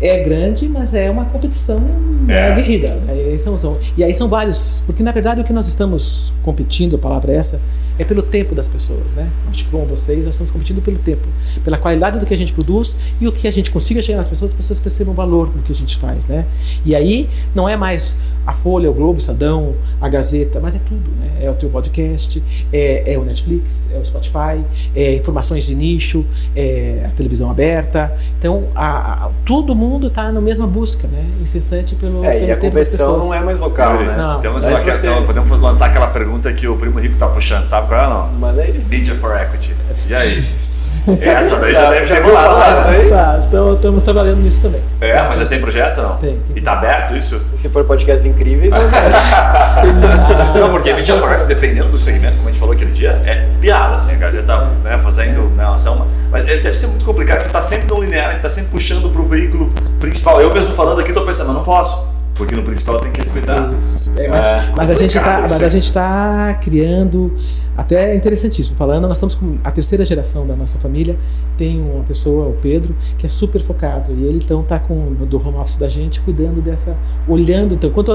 Speaker 2: é grande, mas é uma competição
Speaker 4: É.
Speaker 2: aguerrida. né? E aí são, são- e aí são vários. Porque na verdade o que nós estamos competindo, a palavra é essa, é pelo tempo das pessoas, né? Acho que como vocês, nós estamos competindo pelo tempo, pela qualidade do que a gente produz e o que a gente consiga chegar nas pessoas, as pessoas percebam o valor do que a gente faz, né? E aí não é mais a Folha, o Globo, o Estadão, a Gazeta, mas é tudo, né? É o teu podcast, é, é o Netflix, é o Spotify, é informações de nicho, é a televisão aberta. Então, a, a- todo mundo está na mesma busca, né? Incessante pelo,
Speaker 1: É,
Speaker 2: pelo
Speaker 1: e a competição
Speaker 2: pessoas.
Speaker 1: não é mais local, né?
Speaker 2: Não.
Speaker 4: Temos uma questão, podemos lançar aquela pergunta que o Primo Rico tá puxando, sabe qual é não?
Speaker 1: Manda aí.
Speaker 4: Media for Equity. E aí? Essa daí já
Speaker 1: Já-
Speaker 4: deve
Speaker 1: já
Speaker 4: ter rolado lá, né?
Speaker 2: Tá, então estamos trabalhando nisso também.
Speaker 4: É, mas já tem projetos ou não?
Speaker 2: Tem, tem.
Speaker 4: E tá aberto isso?
Speaker 1: Se for podcasts incríveis, né?
Speaker 4: Não, porque Media for Equity, dependendo do segmento, como a gente falou aquele dia, é piada, assim, a Gazeta né, fazendo né, uma ação. Mas é, deve ser muito complicado, você tá sempre no linear, você tá sempre puxando pro veículo principal. Eu mesmo falando aqui, tô pensando, mas não posso, porque no principal tem que respeitar.
Speaker 2: É, mas,
Speaker 4: É,
Speaker 2: mas a gente tá, mas a gente tá criando até é interessantíssimo falando nós estamos com a terceira geração da nossa família tem uma pessoa o Pedro que é super focado e ele então tá com do home office da gente cuidando dessa olhando então quanto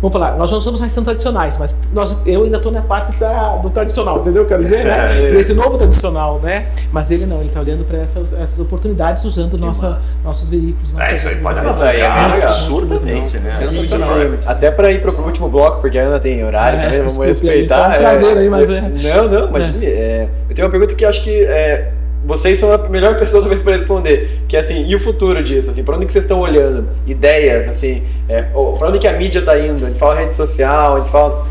Speaker 2: vamos falar nós não somos mais tão tradicionais mas nós eu ainda tô na parte da, do tradicional entendeu quero dizer né
Speaker 4: É,
Speaker 2: desse novo tradicional né mas ele não ele tá olhando para essas, essas oportunidades usando nossa, nossos veículos
Speaker 4: É, isso aí pode
Speaker 1: aí é legal.
Speaker 4: absurdamente, né?
Speaker 3: Sensacional.
Speaker 1: Até pra ir pro último bloco, porque a Ana tem horário
Speaker 2: É,
Speaker 1: também, vamos
Speaker 2: desculpe aí,
Speaker 1: respeitar.
Speaker 2: tá um prazer aí, mas é.
Speaker 1: Não, não, imagine. é, eu tenho uma pergunta que acho que é, vocês são a melhor pessoa talvez para responder, que é assim, e o futuro disso? Assim, para onde que vocês estão olhando? Ideias, assim, é, pra onde que a mídia tá indo? A gente fala rede social, a gente fala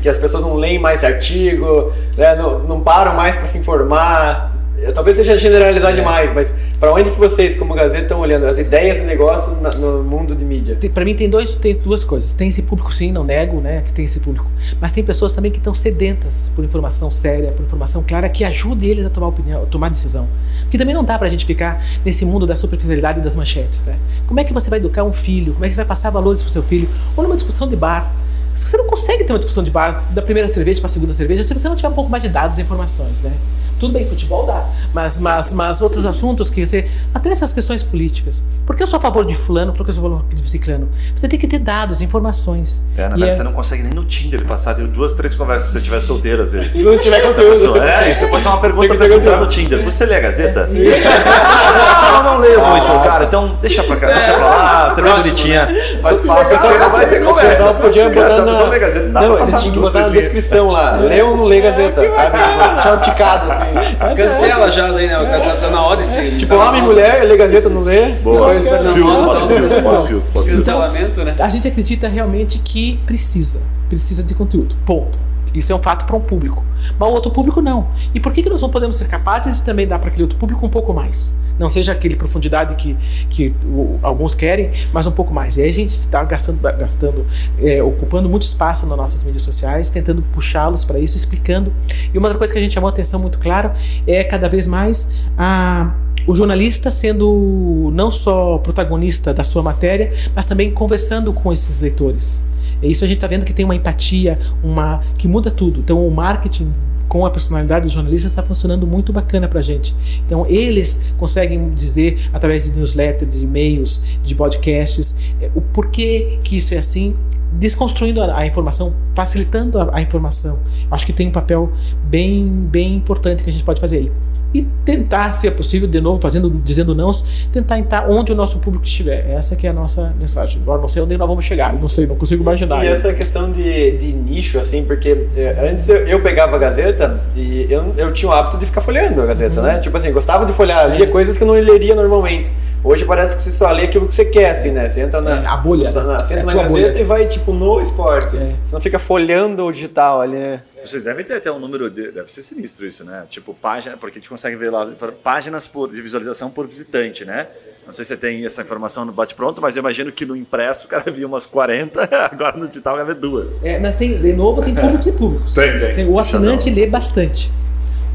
Speaker 1: que as pessoas não leem mais artigo, né, não, não param mais para se informar. Talvez seja generalizar
Speaker 2: É.
Speaker 1: demais, mas para onde que vocês, como Gazeta, estão olhando? As ideias de negócio na- no mundo de mídia?
Speaker 2: Pra mim tem, dois, tem duas coisas. Tem esse público, sim, não nego, né, que tem esse público. Mas tem pessoas também que estão sedentas por informação séria, por informação clara, que ajude eles a tomar opinião, a tomar decisão. Porque também não dá pra gente ficar nesse mundo da superficialidade e das manchetes, né? Como é que você vai educar um filho? Como é que você vai passar valores pro seu filho? Ou numa discussão de bar, Você não consegue ter uma discussão de bar da primeira cerveja para a segunda cerveja se você não tiver um pouco mais de dados e informações, né? Tudo bem, futebol dá, mas, mas, mas outros assuntos que você. Até essas questões políticas. Por que eu sou a favor de Fulano, por que eu sou a favor de Ciclano? Você tem que ter dados, informações.
Speaker 4: É, na verdade,
Speaker 2: é-
Speaker 4: você não consegue nem no Tinder passar duas, três conversas se você estiver solteiro, às vezes.
Speaker 1: Se não tiver conteúdo.
Speaker 4: É, isso pode ser uma pergunta te entrar no Tinder. Você lê a Gazeta? não, não leio muito, cara. Então deixa pra cá, deixa pra lá. Você é bonitinha, mas passa não vai ter conversa.
Speaker 1: pessoal podia botar na...
Speaker 4: lê a Gazeta, dá
Speaker 1: não,
Speaker 4: pra passar
Speaker 1: tinham que
Speaker 4: duas,
Speaker 1: botar na descrição lá. Lê ou não lê Gazeta, sabe? Tinha uma ticada assim.
Speaker 3: Cancela já daí, né? Tá, tá na hora esse.
Speaker 1: Tipo, homem e mulher, lê Gazeta, não lê.
Speaker 4: Boa, filtro, bota filtro, bota filtro.
Speaker 3: Cancelamento, né?
Speaker 2: A gente acredita realmente que precisa. Precisa de conteúdo. Ponto. Isso é um fato para um público. Mas o outro público não. E por que, que nós não podemos ser capazes de também dar para aquele outro público um pouco mais? Não seja aquele profundidade que, que o- alguns querem, mas um pouco mais. E aí a gente está gastando, gastando é, ocupando muito espaço nas nossas mídias sociais, tentando puxá-los para isso, explicando. E uma outra coisa que a gente chamou atenção muito claro é cada vez mais a o jornalista sendo não só protagonista da sua matéria, mas também conversando com esses leitores. E isso a gente está vendo que tem uma empatia, uma que muda tudo. Então o marketing com a personalidade dos jornalistas está funcionando muito bacana para gente. Então eles conseguem dizer através de newsletters, de e-mails, de podcasts, eh, o porquê que isso é assim, desconstruindo a, a informação, facilitando a, a informação. Acho que tem um papel bem, bem importante que a gente pode fazer aí e tentar, se é possível, de novo, fazendo, dizendo não, tentar entrar onde o nosso público estiver. Essa que é a nossa mensagem. Agora não sei onde nós vamos chegar, não sei, não consigo imaginar.
Speaker 1: E essa questão de, de nicho, assim, porque é, antes eu, eu pegava a Gazeta e eu, eu tinha o hábito de ficar folheando a Gazeta,
Speaker 2: Uhum.
Speaker 1: né? Tipo assim, gostava de folhear, lia coisas que eu não leria normalmente. Hoje parece que você só lê aquilo que você quer, assim, né? Você entra na,
Speaker 2: É, a bolha,
Speaker 1: Você,
Speaker 2: né?
Speaker 1: na, você
Speaker 2: É
Speaker 1: entra
Speaker 2: a
Speaker 1: na Gazeta
Speaker 2: bolha.
Speaker 1: e vai, tipo, no esporte.
Speaker 2: É.
Speaker 1: Você não fica folhando o digital ali, né?
Speaker 4: Vocês devem ter até um número de. Deve ser sinistro isso, né? Tipo, página, porque a gente consegue ver lá páginas por, de visualização por visitante, né? Não sei se você tem essa informação no bate-pronto, mas eu imagino que no impresso o cara via umas 40, agora no digital vai ver duas.
Speaker 2: É, mas tem, de novo, tem públicos e públicos.
Speaker 4: Tem, tem.
Speaker 2: o assinante lê bastante.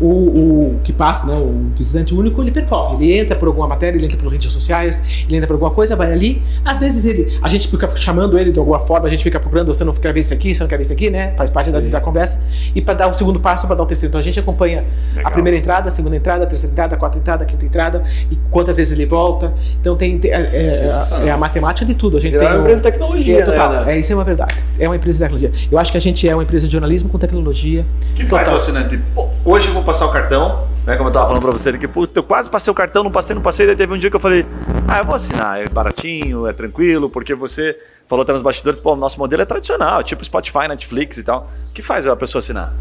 Speaker 2: O, o que passa, né, o visitante único, ele percorre. Ele entra por alguma matéria, ele entra por redes sociais, ele entra por alguma coisa, vai ali. Às vezes ele, a gente fica chamando ele de alguma forma, a gente fica procurando, você não quer ver isso aqui, você não quer ver isso aqui, né? Faz parte da, da conversa. E para dar o segundo passo, para dar o terceiro. Então a gente acompanha a
Speaker 4: Legal.
Speaker 2: primeira entrada, a segunda entrada, a terceira entrada, a quarta entrada, a quinta entrada, e quantas vezes ele volta. Então tem, tem- é, é- é a matemática de tudo. A gente
Speaker 1: É
Speaker 2: tem
Speaker 1: uma
Speaker 2: um-
Speaker 1: empresa de tecnologia,
Speaker 2: é, total.
Speaker 1: né, né?
Speaker 2: É, isso é uma verdade. É uma empresa de tecnologia. Eu acho que a gente é uma empresa de jornalismo com tecnologia.
Speaker 4: que faz
Speaker 2: Total.
Speaker 4: o assinante? Hoje eu vou passar o cartão, né? Como eu tava falando pra você, que puta, eu quase passei o cartão, não passei, não passei. Daí teve um dia que eu falei, ah, eu vou assinar, é baratinho, é tranquilo, porque você falou até nos bastidores, pô, o nosso modelo é tradicional, tipo Spotify, Netflix e tal. O que faz a pessoa assinar?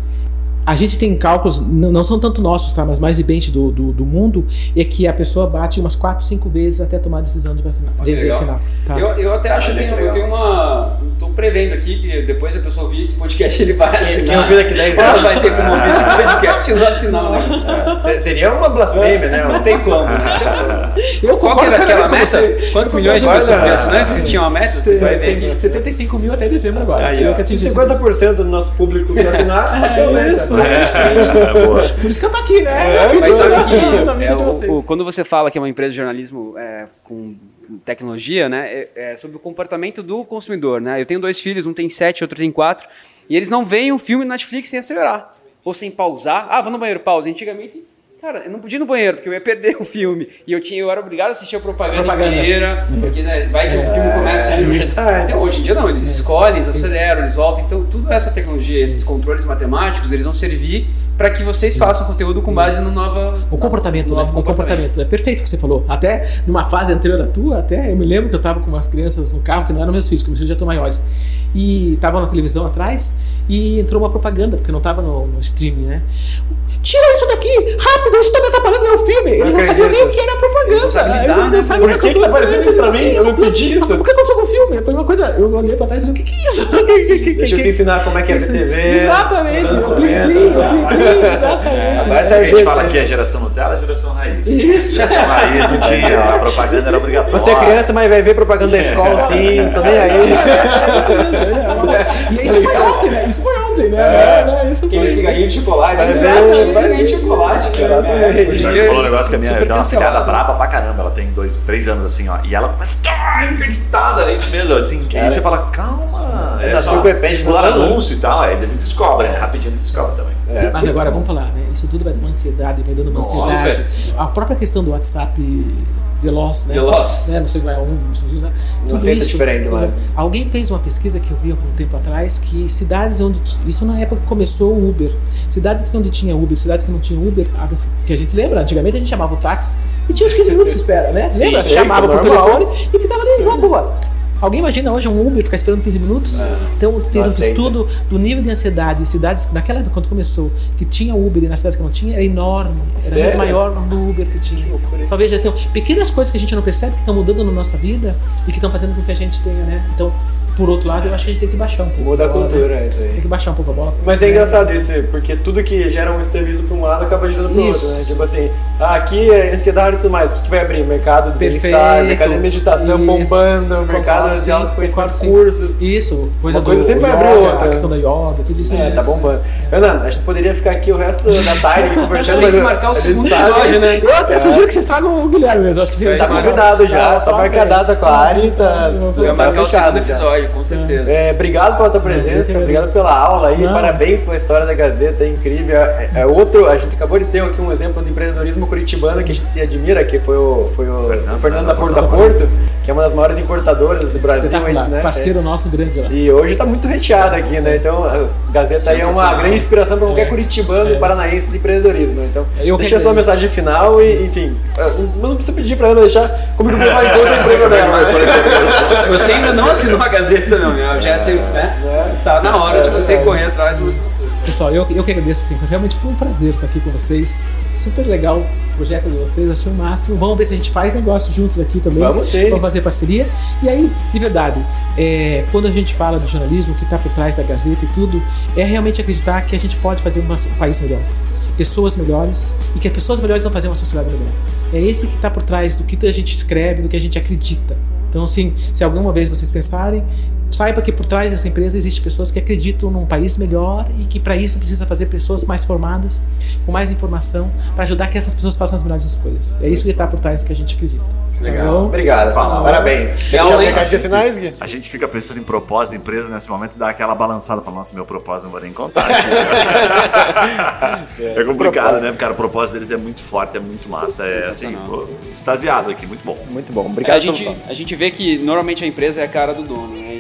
Speaker 2: A gente tem cálculos, não, não são tanto nossos, tá? Mas mais de bench do, do, do mundo, é que a pessoa bate umas 4, 5 vezes até tomar a decisão de vacinar. De, assinar, tá?
Speaker 3: Eu, eu até acho que
Speaker 1: Olha
Speaker 3: tem,
Speaker 1: que legal.
Speaker 3: tem uma. Tô prevendo aqui que depois a pessoa ouvir esse podcast, ele vai assinar.
Speaker 1: quem ouvir daqui 10
Speaker 3: Ela
Speaker 1: anos.
Speaker 3: vai ter como ouvir esse podcast e não assinar, né?
Speaker 1: Se- Seria uma blasfêmia, né?
Speaker 3: Não tem como?
Speaker 2: Eu
Speaker 3: Qual que era aquela meta?
Speaker 2: você.
Speaker 3: Quantos
Speaker 2: Eu
Speaker 3: milhões de pessoas assinantes que tinha uma meta? Você vai ver
Speaker 2: Tem
Speaker 3: aqui.
Speaker 2: 75 mil até dezembro agora.
Speaker 3: Aí, ó.
Speaker 2: nunca
Speaker 1: Se
Speaker 2: atingiu isso.
Speaker 1: 50% do nosso público que assinar,
Speaker 2: É
Speaker 1: meta.
Speaker 2: É.
Speaker 4: É.
Speaker 2: Por isso que eu tô aqui, né?
Speaker 1: É,
Speaker 2: Eu acredito
Speaker 3: Mas sabe
Speaker 2: na-
Speaker 3: que
Speaker 2: na mídia
Speaker 3: é,
Speaker 2: de
Speaker 3: o-
Speaker 2: vocês.
Speaker 3: o- quando você fala que é uma empresa de jornalismo é, com tecnologia, né, é, é sobre o comportamento do consumidor, né? Eu tenho dois filhos, um tem sete, outro tem quatro, e eles não veem um filme na Netflix sem acelerar ou sem pausar. Ah, vou no banheiro, pausa. Antigamente, cara, eu não podia ir no banheiro porque eu ia perder o filme e eu tinha, eu era obrigado a assistir a propaganda,
Speaker 2: Propaganda.
Speaker 3: inteira, porque né, vai que o filme começa e eles. Então, hoje em dia não, eles escolhem, eles aceleram, eles voltam. Então, tudo essa tecnologia, esses controles matemáticos, eles vão servir para que vocês façam conteúdo com base no nova
Speaker 2: O comportamento,
Speaker 3: no
Speaker 2: né?
Speaker 3: novo
Speaker 2: O comportamento. É perfeito o que você falou. Até numa fase anterior à tua, até eu me lembro que eu tava com umas crianças no carro, que não eram meus filhos, que meus filhos já estão maiores. E estavam na televisão atrás e entrou uma propaganda, porque não tava no, no streaming, né? Tira isso daqui! Rápido, isso tá me atrapalhando meu filme! Eles não sabiam nem o que era propaganda.
Speaker 3: Eles não sabem lidar,
Speaker 2: Eu não
Speaker 3: né?
Speaker 2: sabia
Speaker 1: Por que que tá aparecendo isso pra mim? Eu não pedi isso.
Speaker 2: Por que aconteceu com o filme? Foi uma coisa. Eu olhei pra trás e falei, o que, que é isso? Que- que- que-
Speaker 1: Deixa eu
Speaker 2: que-
Speaker 1: te ensinar como é que é
Speaker 2: Isso-
Speaker 1: TV.
Speaker 2: Exatamente, o plim,
Speaker 1: 90,
Speaker 2: plim,
Speaker 1: tá?
Speaker 2: exatamente.
Speaker 1: Agora
Speaker 4: Se a gente fala que é geração Nutella, é geração raiz.
Speaker 2: Isso.
Speaker 4: Geração raiz não tinha, a propaganda era obrigatória.
Speaker 1: Você é criança, mas vai ver propaganda da escola sim, tô nem aí.
Speaker 2: E isso foi ontem, né? Isso foi ontem, né? Né? Isso
Speaker 3: Aquele
Speaker 2: foi.
Speaker 3: cigarrinho de chocolate.
Speaker 1: Mas
Speaker 3: Exato,
Speaker 1: é-
Speaker 3: aquele cigarrinho de chocolate, cara.
Speaker 1: Exatamente.
Speaker 3: É, em
Speaker 4: Você falou um negócio que a minha
Speaker 3: super
Speaker 4: tem uma filhada braba pra caramba. Ela tem dois, três anos assim, ó. E ela começa a irritada, é isso mesmo. Assim, que aí você fala, calma. É,
Speaker 1: o iPad do
Speaker 4: pular
Speaker 1: lado, né?
Speaker 4: anúncio e tal, aí eles descobrem, né? Rapidinho eles descobrem também.
Speaker 1: É.
Speaker 2: Mas agora, vamos falar, né? Isso tudo vai dando uma ansiedade, vai dando uma
Speaker 4: Nossa,
Speaker 2: ansiedade. A própria questão do WhatsApp veloz, né?
Speaker 3: Veloz.
Speaker 2: Né? Você vai a um, você vai- tudo
Speaker 1: aceita
Speaker 2: isso.
Speaker 1: diferente mais.
Speaker 2: Alguém fez uma pesquisa que eu vi algum tempo atrás que cidades onde isso na época que começou o Uber, cidades que onde tinha Uber, cidades que não tinha Uber, que a gente lembra, antigamente a gente chamava o táxi e tinha uns 15 minutos de espera, né?
Speaker 1: Sim,
Speaker 2: lembra?
Speaker 1: sei,
Speaker 2: Chamava por
Speaker 1: normal.
Speaker 2: telefone e ficava ali, boa, boa. Alguém imagina hoje um Uber ficar esperando 15 minutos? Então fez um estudo do nível de ansiedade em cidades, naquela época quando começou, que tinha Uber e nas cidades que não tinha, era enorme. Era
Speaker 1: Sério?
Speaker 2: muito maior do Uber que tinha. Só veja assim, pequenas coisas que a gente não percebe que estão mudando na nossa vida e que estão fazendo com que a gente tenha, né? Então, por outro lado, eu acho que a gente tem que baixar um pouco.
Speaker 1: Muda a
Speaker 2: bola, né?
Speaker 1: cultura, é isso
Speaker 2: Tem
Speaker 1: aí.
Speaker 2: que baixar um pouco a bola.
Speaker 1: Mas é
Speaker 2: né?
Speaker 1: engraçado isso, porque tudo que gera um extremismo para um lado acaba girando para o outro, né? Tipo assim, aqui é ansiedade e tudo mais. O que que vai abrir? Mercado do
Speaker 2: Perfeito.
Speaker 1: bem-estar, mercado de meditação
Speaker 2: Isso.
Speaker 1: bombando, mercado
Speaker 2: Concordo,
Speaker 1: de
Speaker 2: sim,
Speaker 1: autoconhecimento,
Speaker 2: concordo, sim.
Speaker 1: cursos.
Speaker 2: Isso, coisa
Speaker 1: Uma coisa
Speaker 2: do
Speaker 1: sempre vai abrir outra,
Speaker 2: A questão da yoga, tudo isso
Speaker 1: É,
Speaker 2: aí.
Speaker 1: tá bombando. Ana, a gente poderia ficar aqui o resto da tarde conversando.
Speaker 3: Tem que marcar o segundo episódio, né?
Speaker 2: Eu até sugiro que vocês tragam o Guilherme mesmo. Acho que você
Speaker 1: Tá convidado já, só marca a data com a Ari, tá, tá
Speaker 3: marcar o segundo
Speaker 1: já.
Speaker 3: episódio, com certeza.
Speaker 1: É, obrigado pela tua presença, obrigado pela aula aí, parabéns pela história da Gazeta, é incrível. É, é outro, a gente acabou de ter aqui um exemplo de empreendedorismo curitibano que a gente admira, que foi o, foi o
Speaker 4: Fernando,
Speaker 1: o Fernando
Speaker 4: né,
Speaker 1: da
Speaker 4: da
Speaker 1: Porto a Porto, que é uma das maiores importadoras do Brasil. Né?
Speaker 2: Parceiro nosso grande lá.
Speaker 1: E hoje está muito recheado aqui, né? Então a Gazeta aí é uma grande inspiração para qualquer
Speaker 2: É.
Speaker 1: curitibano
Speaker 2: É.
Speaker 1: e paranaense de empreendedorismo. Então,
Speaker 2: Eu que
Speaker 1: deixa a sua
Speaker 2: agradeço.
Speaker 1: mensagem final e, enfim, eu não precisa pedir para Ana deixar comigo que vai toda a empresa dela. né?
Speaker 3: Se você ainda não assinou a Gazeta, meu, meu já sei, né? Tá na hora de você correr atrás você.
Speaker 2: Pessoal, eu, eu que agradeço, assim, foi realmente foi um prazer estar aqui com vocês. Super legal o projeto de vocês, achei o máximo. Vamos ver se a gente faz negócio juntos aqui também.
Speaker 1: Vamos sim.
Speaker 2: Vamos fazer parceria. E aí, de verdade, é, quando a gente fala do jornalismo que está por trás da Gazeta e tudo, é realmente acreditar que a gente pode fazer uma- um país melhor. Pessoas melhores e que as pessoas melhores vão fazer uma sociedade melhor. É esse que está por trás do que a gente escreve, do que a gente acredita. Então, assim, se alguma vez vocês pensarem, saiba que por trás dessa empresa existem pessoas que acreditam num país melhor e que para isso precisa fazer pessoas mais formadas, com mais informação, para ajudar que essas pessoas façam as melhores escolhas. É isso que está por trás do que a gente acredita.
Speaker 3: Legal.
Speaker 2: Tá?
Speaker 1: Obrigado,
Speaker 4: Fala.
Speaker 1: parabéns. Quer
Speaker 3: Legal, hein?
Speaker 1: recadinhos finais, Gui?
Speaker 4: A gente fica pensando em propósito da empresa nesse momento e dá aquela balançada, fala, nossa, meu propósito não vou nem contar. é complicado, né? Cara, o propósito deles é muito forte, é muito massa. É assim, pô, extasiado aqui, muito bom.
Speaker 1: Muito bom,
Speaker 3: É,
Speaker 1: obrigado
Speaker 3: a, gente, a gente vê que normalmente a empresa é a cara do dono, né?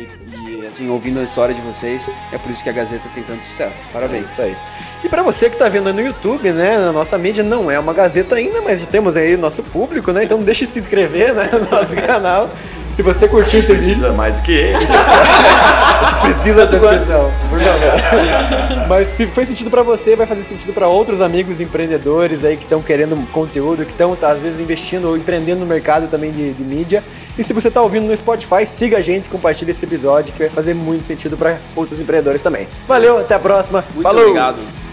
Speaker 3: Assim, ouvindo a história de vocês, é por isso que a Gazeta tem tanto sucesso.
Speaker 1: É
Speaker 3: Parabéns.
Speaker 1: isso aí. E para você que tá vendo aí no YouTube, né, na nossa mídia não é uma gazeta ainda, mas temos aí o nosso público, né? Então deixe de se inscrever, né, no nosso canal. Se você curtiu esse vídeo,
Speaker 4: Precisa mais do que eles.
Speaker 1: precisa tua inscrição, por favor. Mas se fez sentido pra você, vai fazer sentido pra outros amigos empreendedores aí que estão querendo conteúdo, que estão às vezes investindo ou empreendendo no mercado também de, de mídia. E se você tá ouvindo no Spotify, siga a gente, compartilhe esse episódio que vai fazer muito sentido pra outros empreendedores também. Valeu, até a próxima.
Speaker 3: Muito
Speaker 1: Falou.
Speaker 3: obrigado.